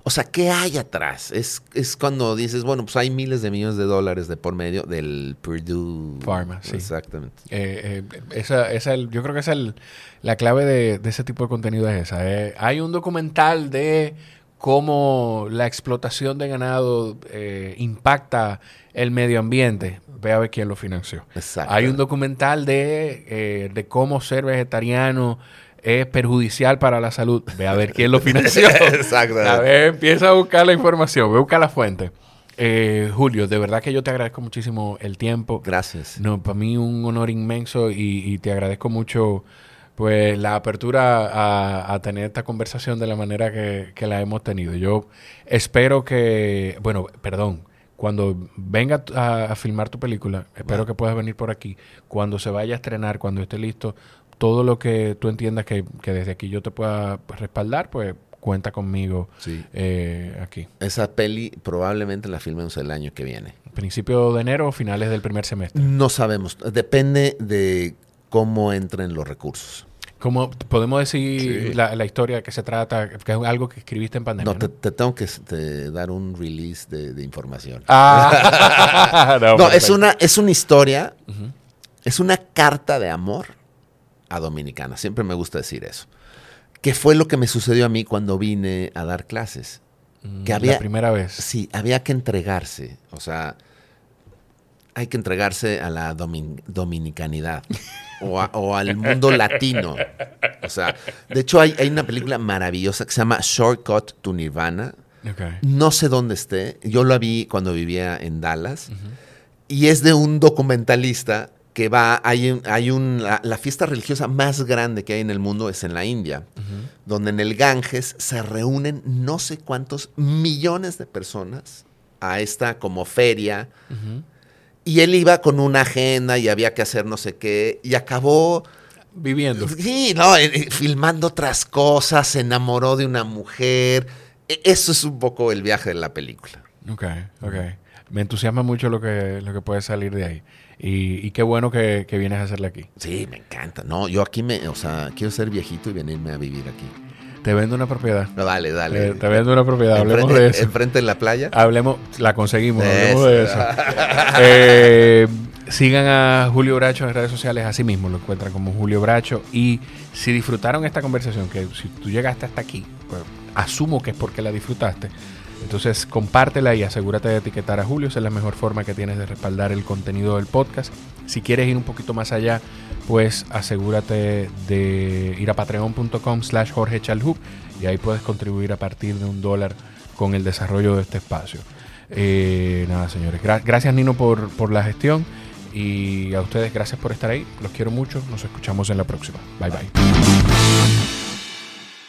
O sea, ¿qué hay atrás? Es, es cuando dices, bueno, pues hay miles de millones de dólares de por medio del Purdue Pharma, sí. Exactamente. Eh, eh, esa, esa el- yo creo que esa el, la clave de, de ese tipo de contenido es esa. eh. hay un documental de cómo la explotación de ganado eh, impacta el medio ambiente. Ve a ver quién lo financió. Exacto. Hay un documental de, eh, de cómo ser vegetariano es perjudicial para la salud. Ve a ver quién lo financió. Exacto. A ver, empieza a buscar la información, ve a buscar la fuente. Eh, Julio, de verdad que yo te agradezco muchísimo el tiempo. Gracias. No, para mí un honor inmenso y, y te agradezco mucho pues la apertura a, a tener esta conversación de la manera que, que la hemos tenido. Yo espero que, bueno, perdón, cuando venga a, a filmar tu película, espero que puedas venir por aquí. Cuando se vaya a estrenar, cuando esté listo, todo lo que tú entiendas que, que desde aquí yo te pueda respaldar, pues cuenta conmigo Sí. eh, aquí. Esa peli probablemente la filmemos el año que viene. Principio de enero o finales del primer semestre. No sabemos. Depende de cómo entren los recursos. ¿Cómo podemos decir Sí. la, la historia que se trata, que es algo que escribiste en pandemia? No, te, te tengo que este, dar un release de, de información. Ah, no, No, es una, es una historia, Ujú. es una carta de amor a Dominicana. Siempre me gusta decir eso. Que fue lo que me sucedió a mí cuando vine a dar clases. Mm, que había- La primera vez. Sí, había que entregarse. O sea, hay que entregarse a la domin- dominicanidad o, a- o al mundo latino. O sea, de hecho hay, hay una película maravillosa que se llama Shortcut to Nirvana. No sé dónde esté. Yo la vi cuando vivía en Dallas. Y es de un documentalista que va, hay, un- hay un, la, la fiesta religiosa más grande que hay en el mundo es en la India, donde en el Ganges se reúnen no sé cuántos millones de personas a esta como feria. Y él iba con una agenda y había que hacer no sé qué. Y acabó, Viviendo. sí, no, eh, eh, filmando otras cosas, se enamoró de una mujer. E- Eso es un poco el viaje de la película. Ok, ok. Me entusiasma mucho lo que, lo que puede salir de ahí. Y, y qué bueno que, que vienes a hacerle aquí. Sí, me encanta. No, yo aquí me, o sea, quiero ser viejito y venirme a vivir aquí. Te vendo una propiedad. No, dale, dale. Eh, te vendo una propiedad. Hablemos Enfrente- de eso. Enfrente en la playa. Hablemos, la conseguimos, De hablemos de eso. Eh, Sigan a Julio Bracho en redes sociales, así mismo lo encuentran como Julio Bracho. Y si disfrutaron esta conversación, que si tú llegaste hasta aquí, pues, asumo que es porque la disfrutaste. Entonces compártela y asegúrate de etiquetar a Julio. Esa es la mejor forma que tienes de respaldar el contenido del podcast. Si quieres ir un poquito más allá, pues asegúrate de ir a patreon.com slash Jorge Chalhub y ahí puedes contribuir a partir de un dólar con el desarrollo de este espacio. Eh, nada, señores. gracias, Nino, por, por la gestión. Y a ustedes, gracias por estar ahí. Los quiero mucho. Nos escuchamos en la próxima. Bye bye.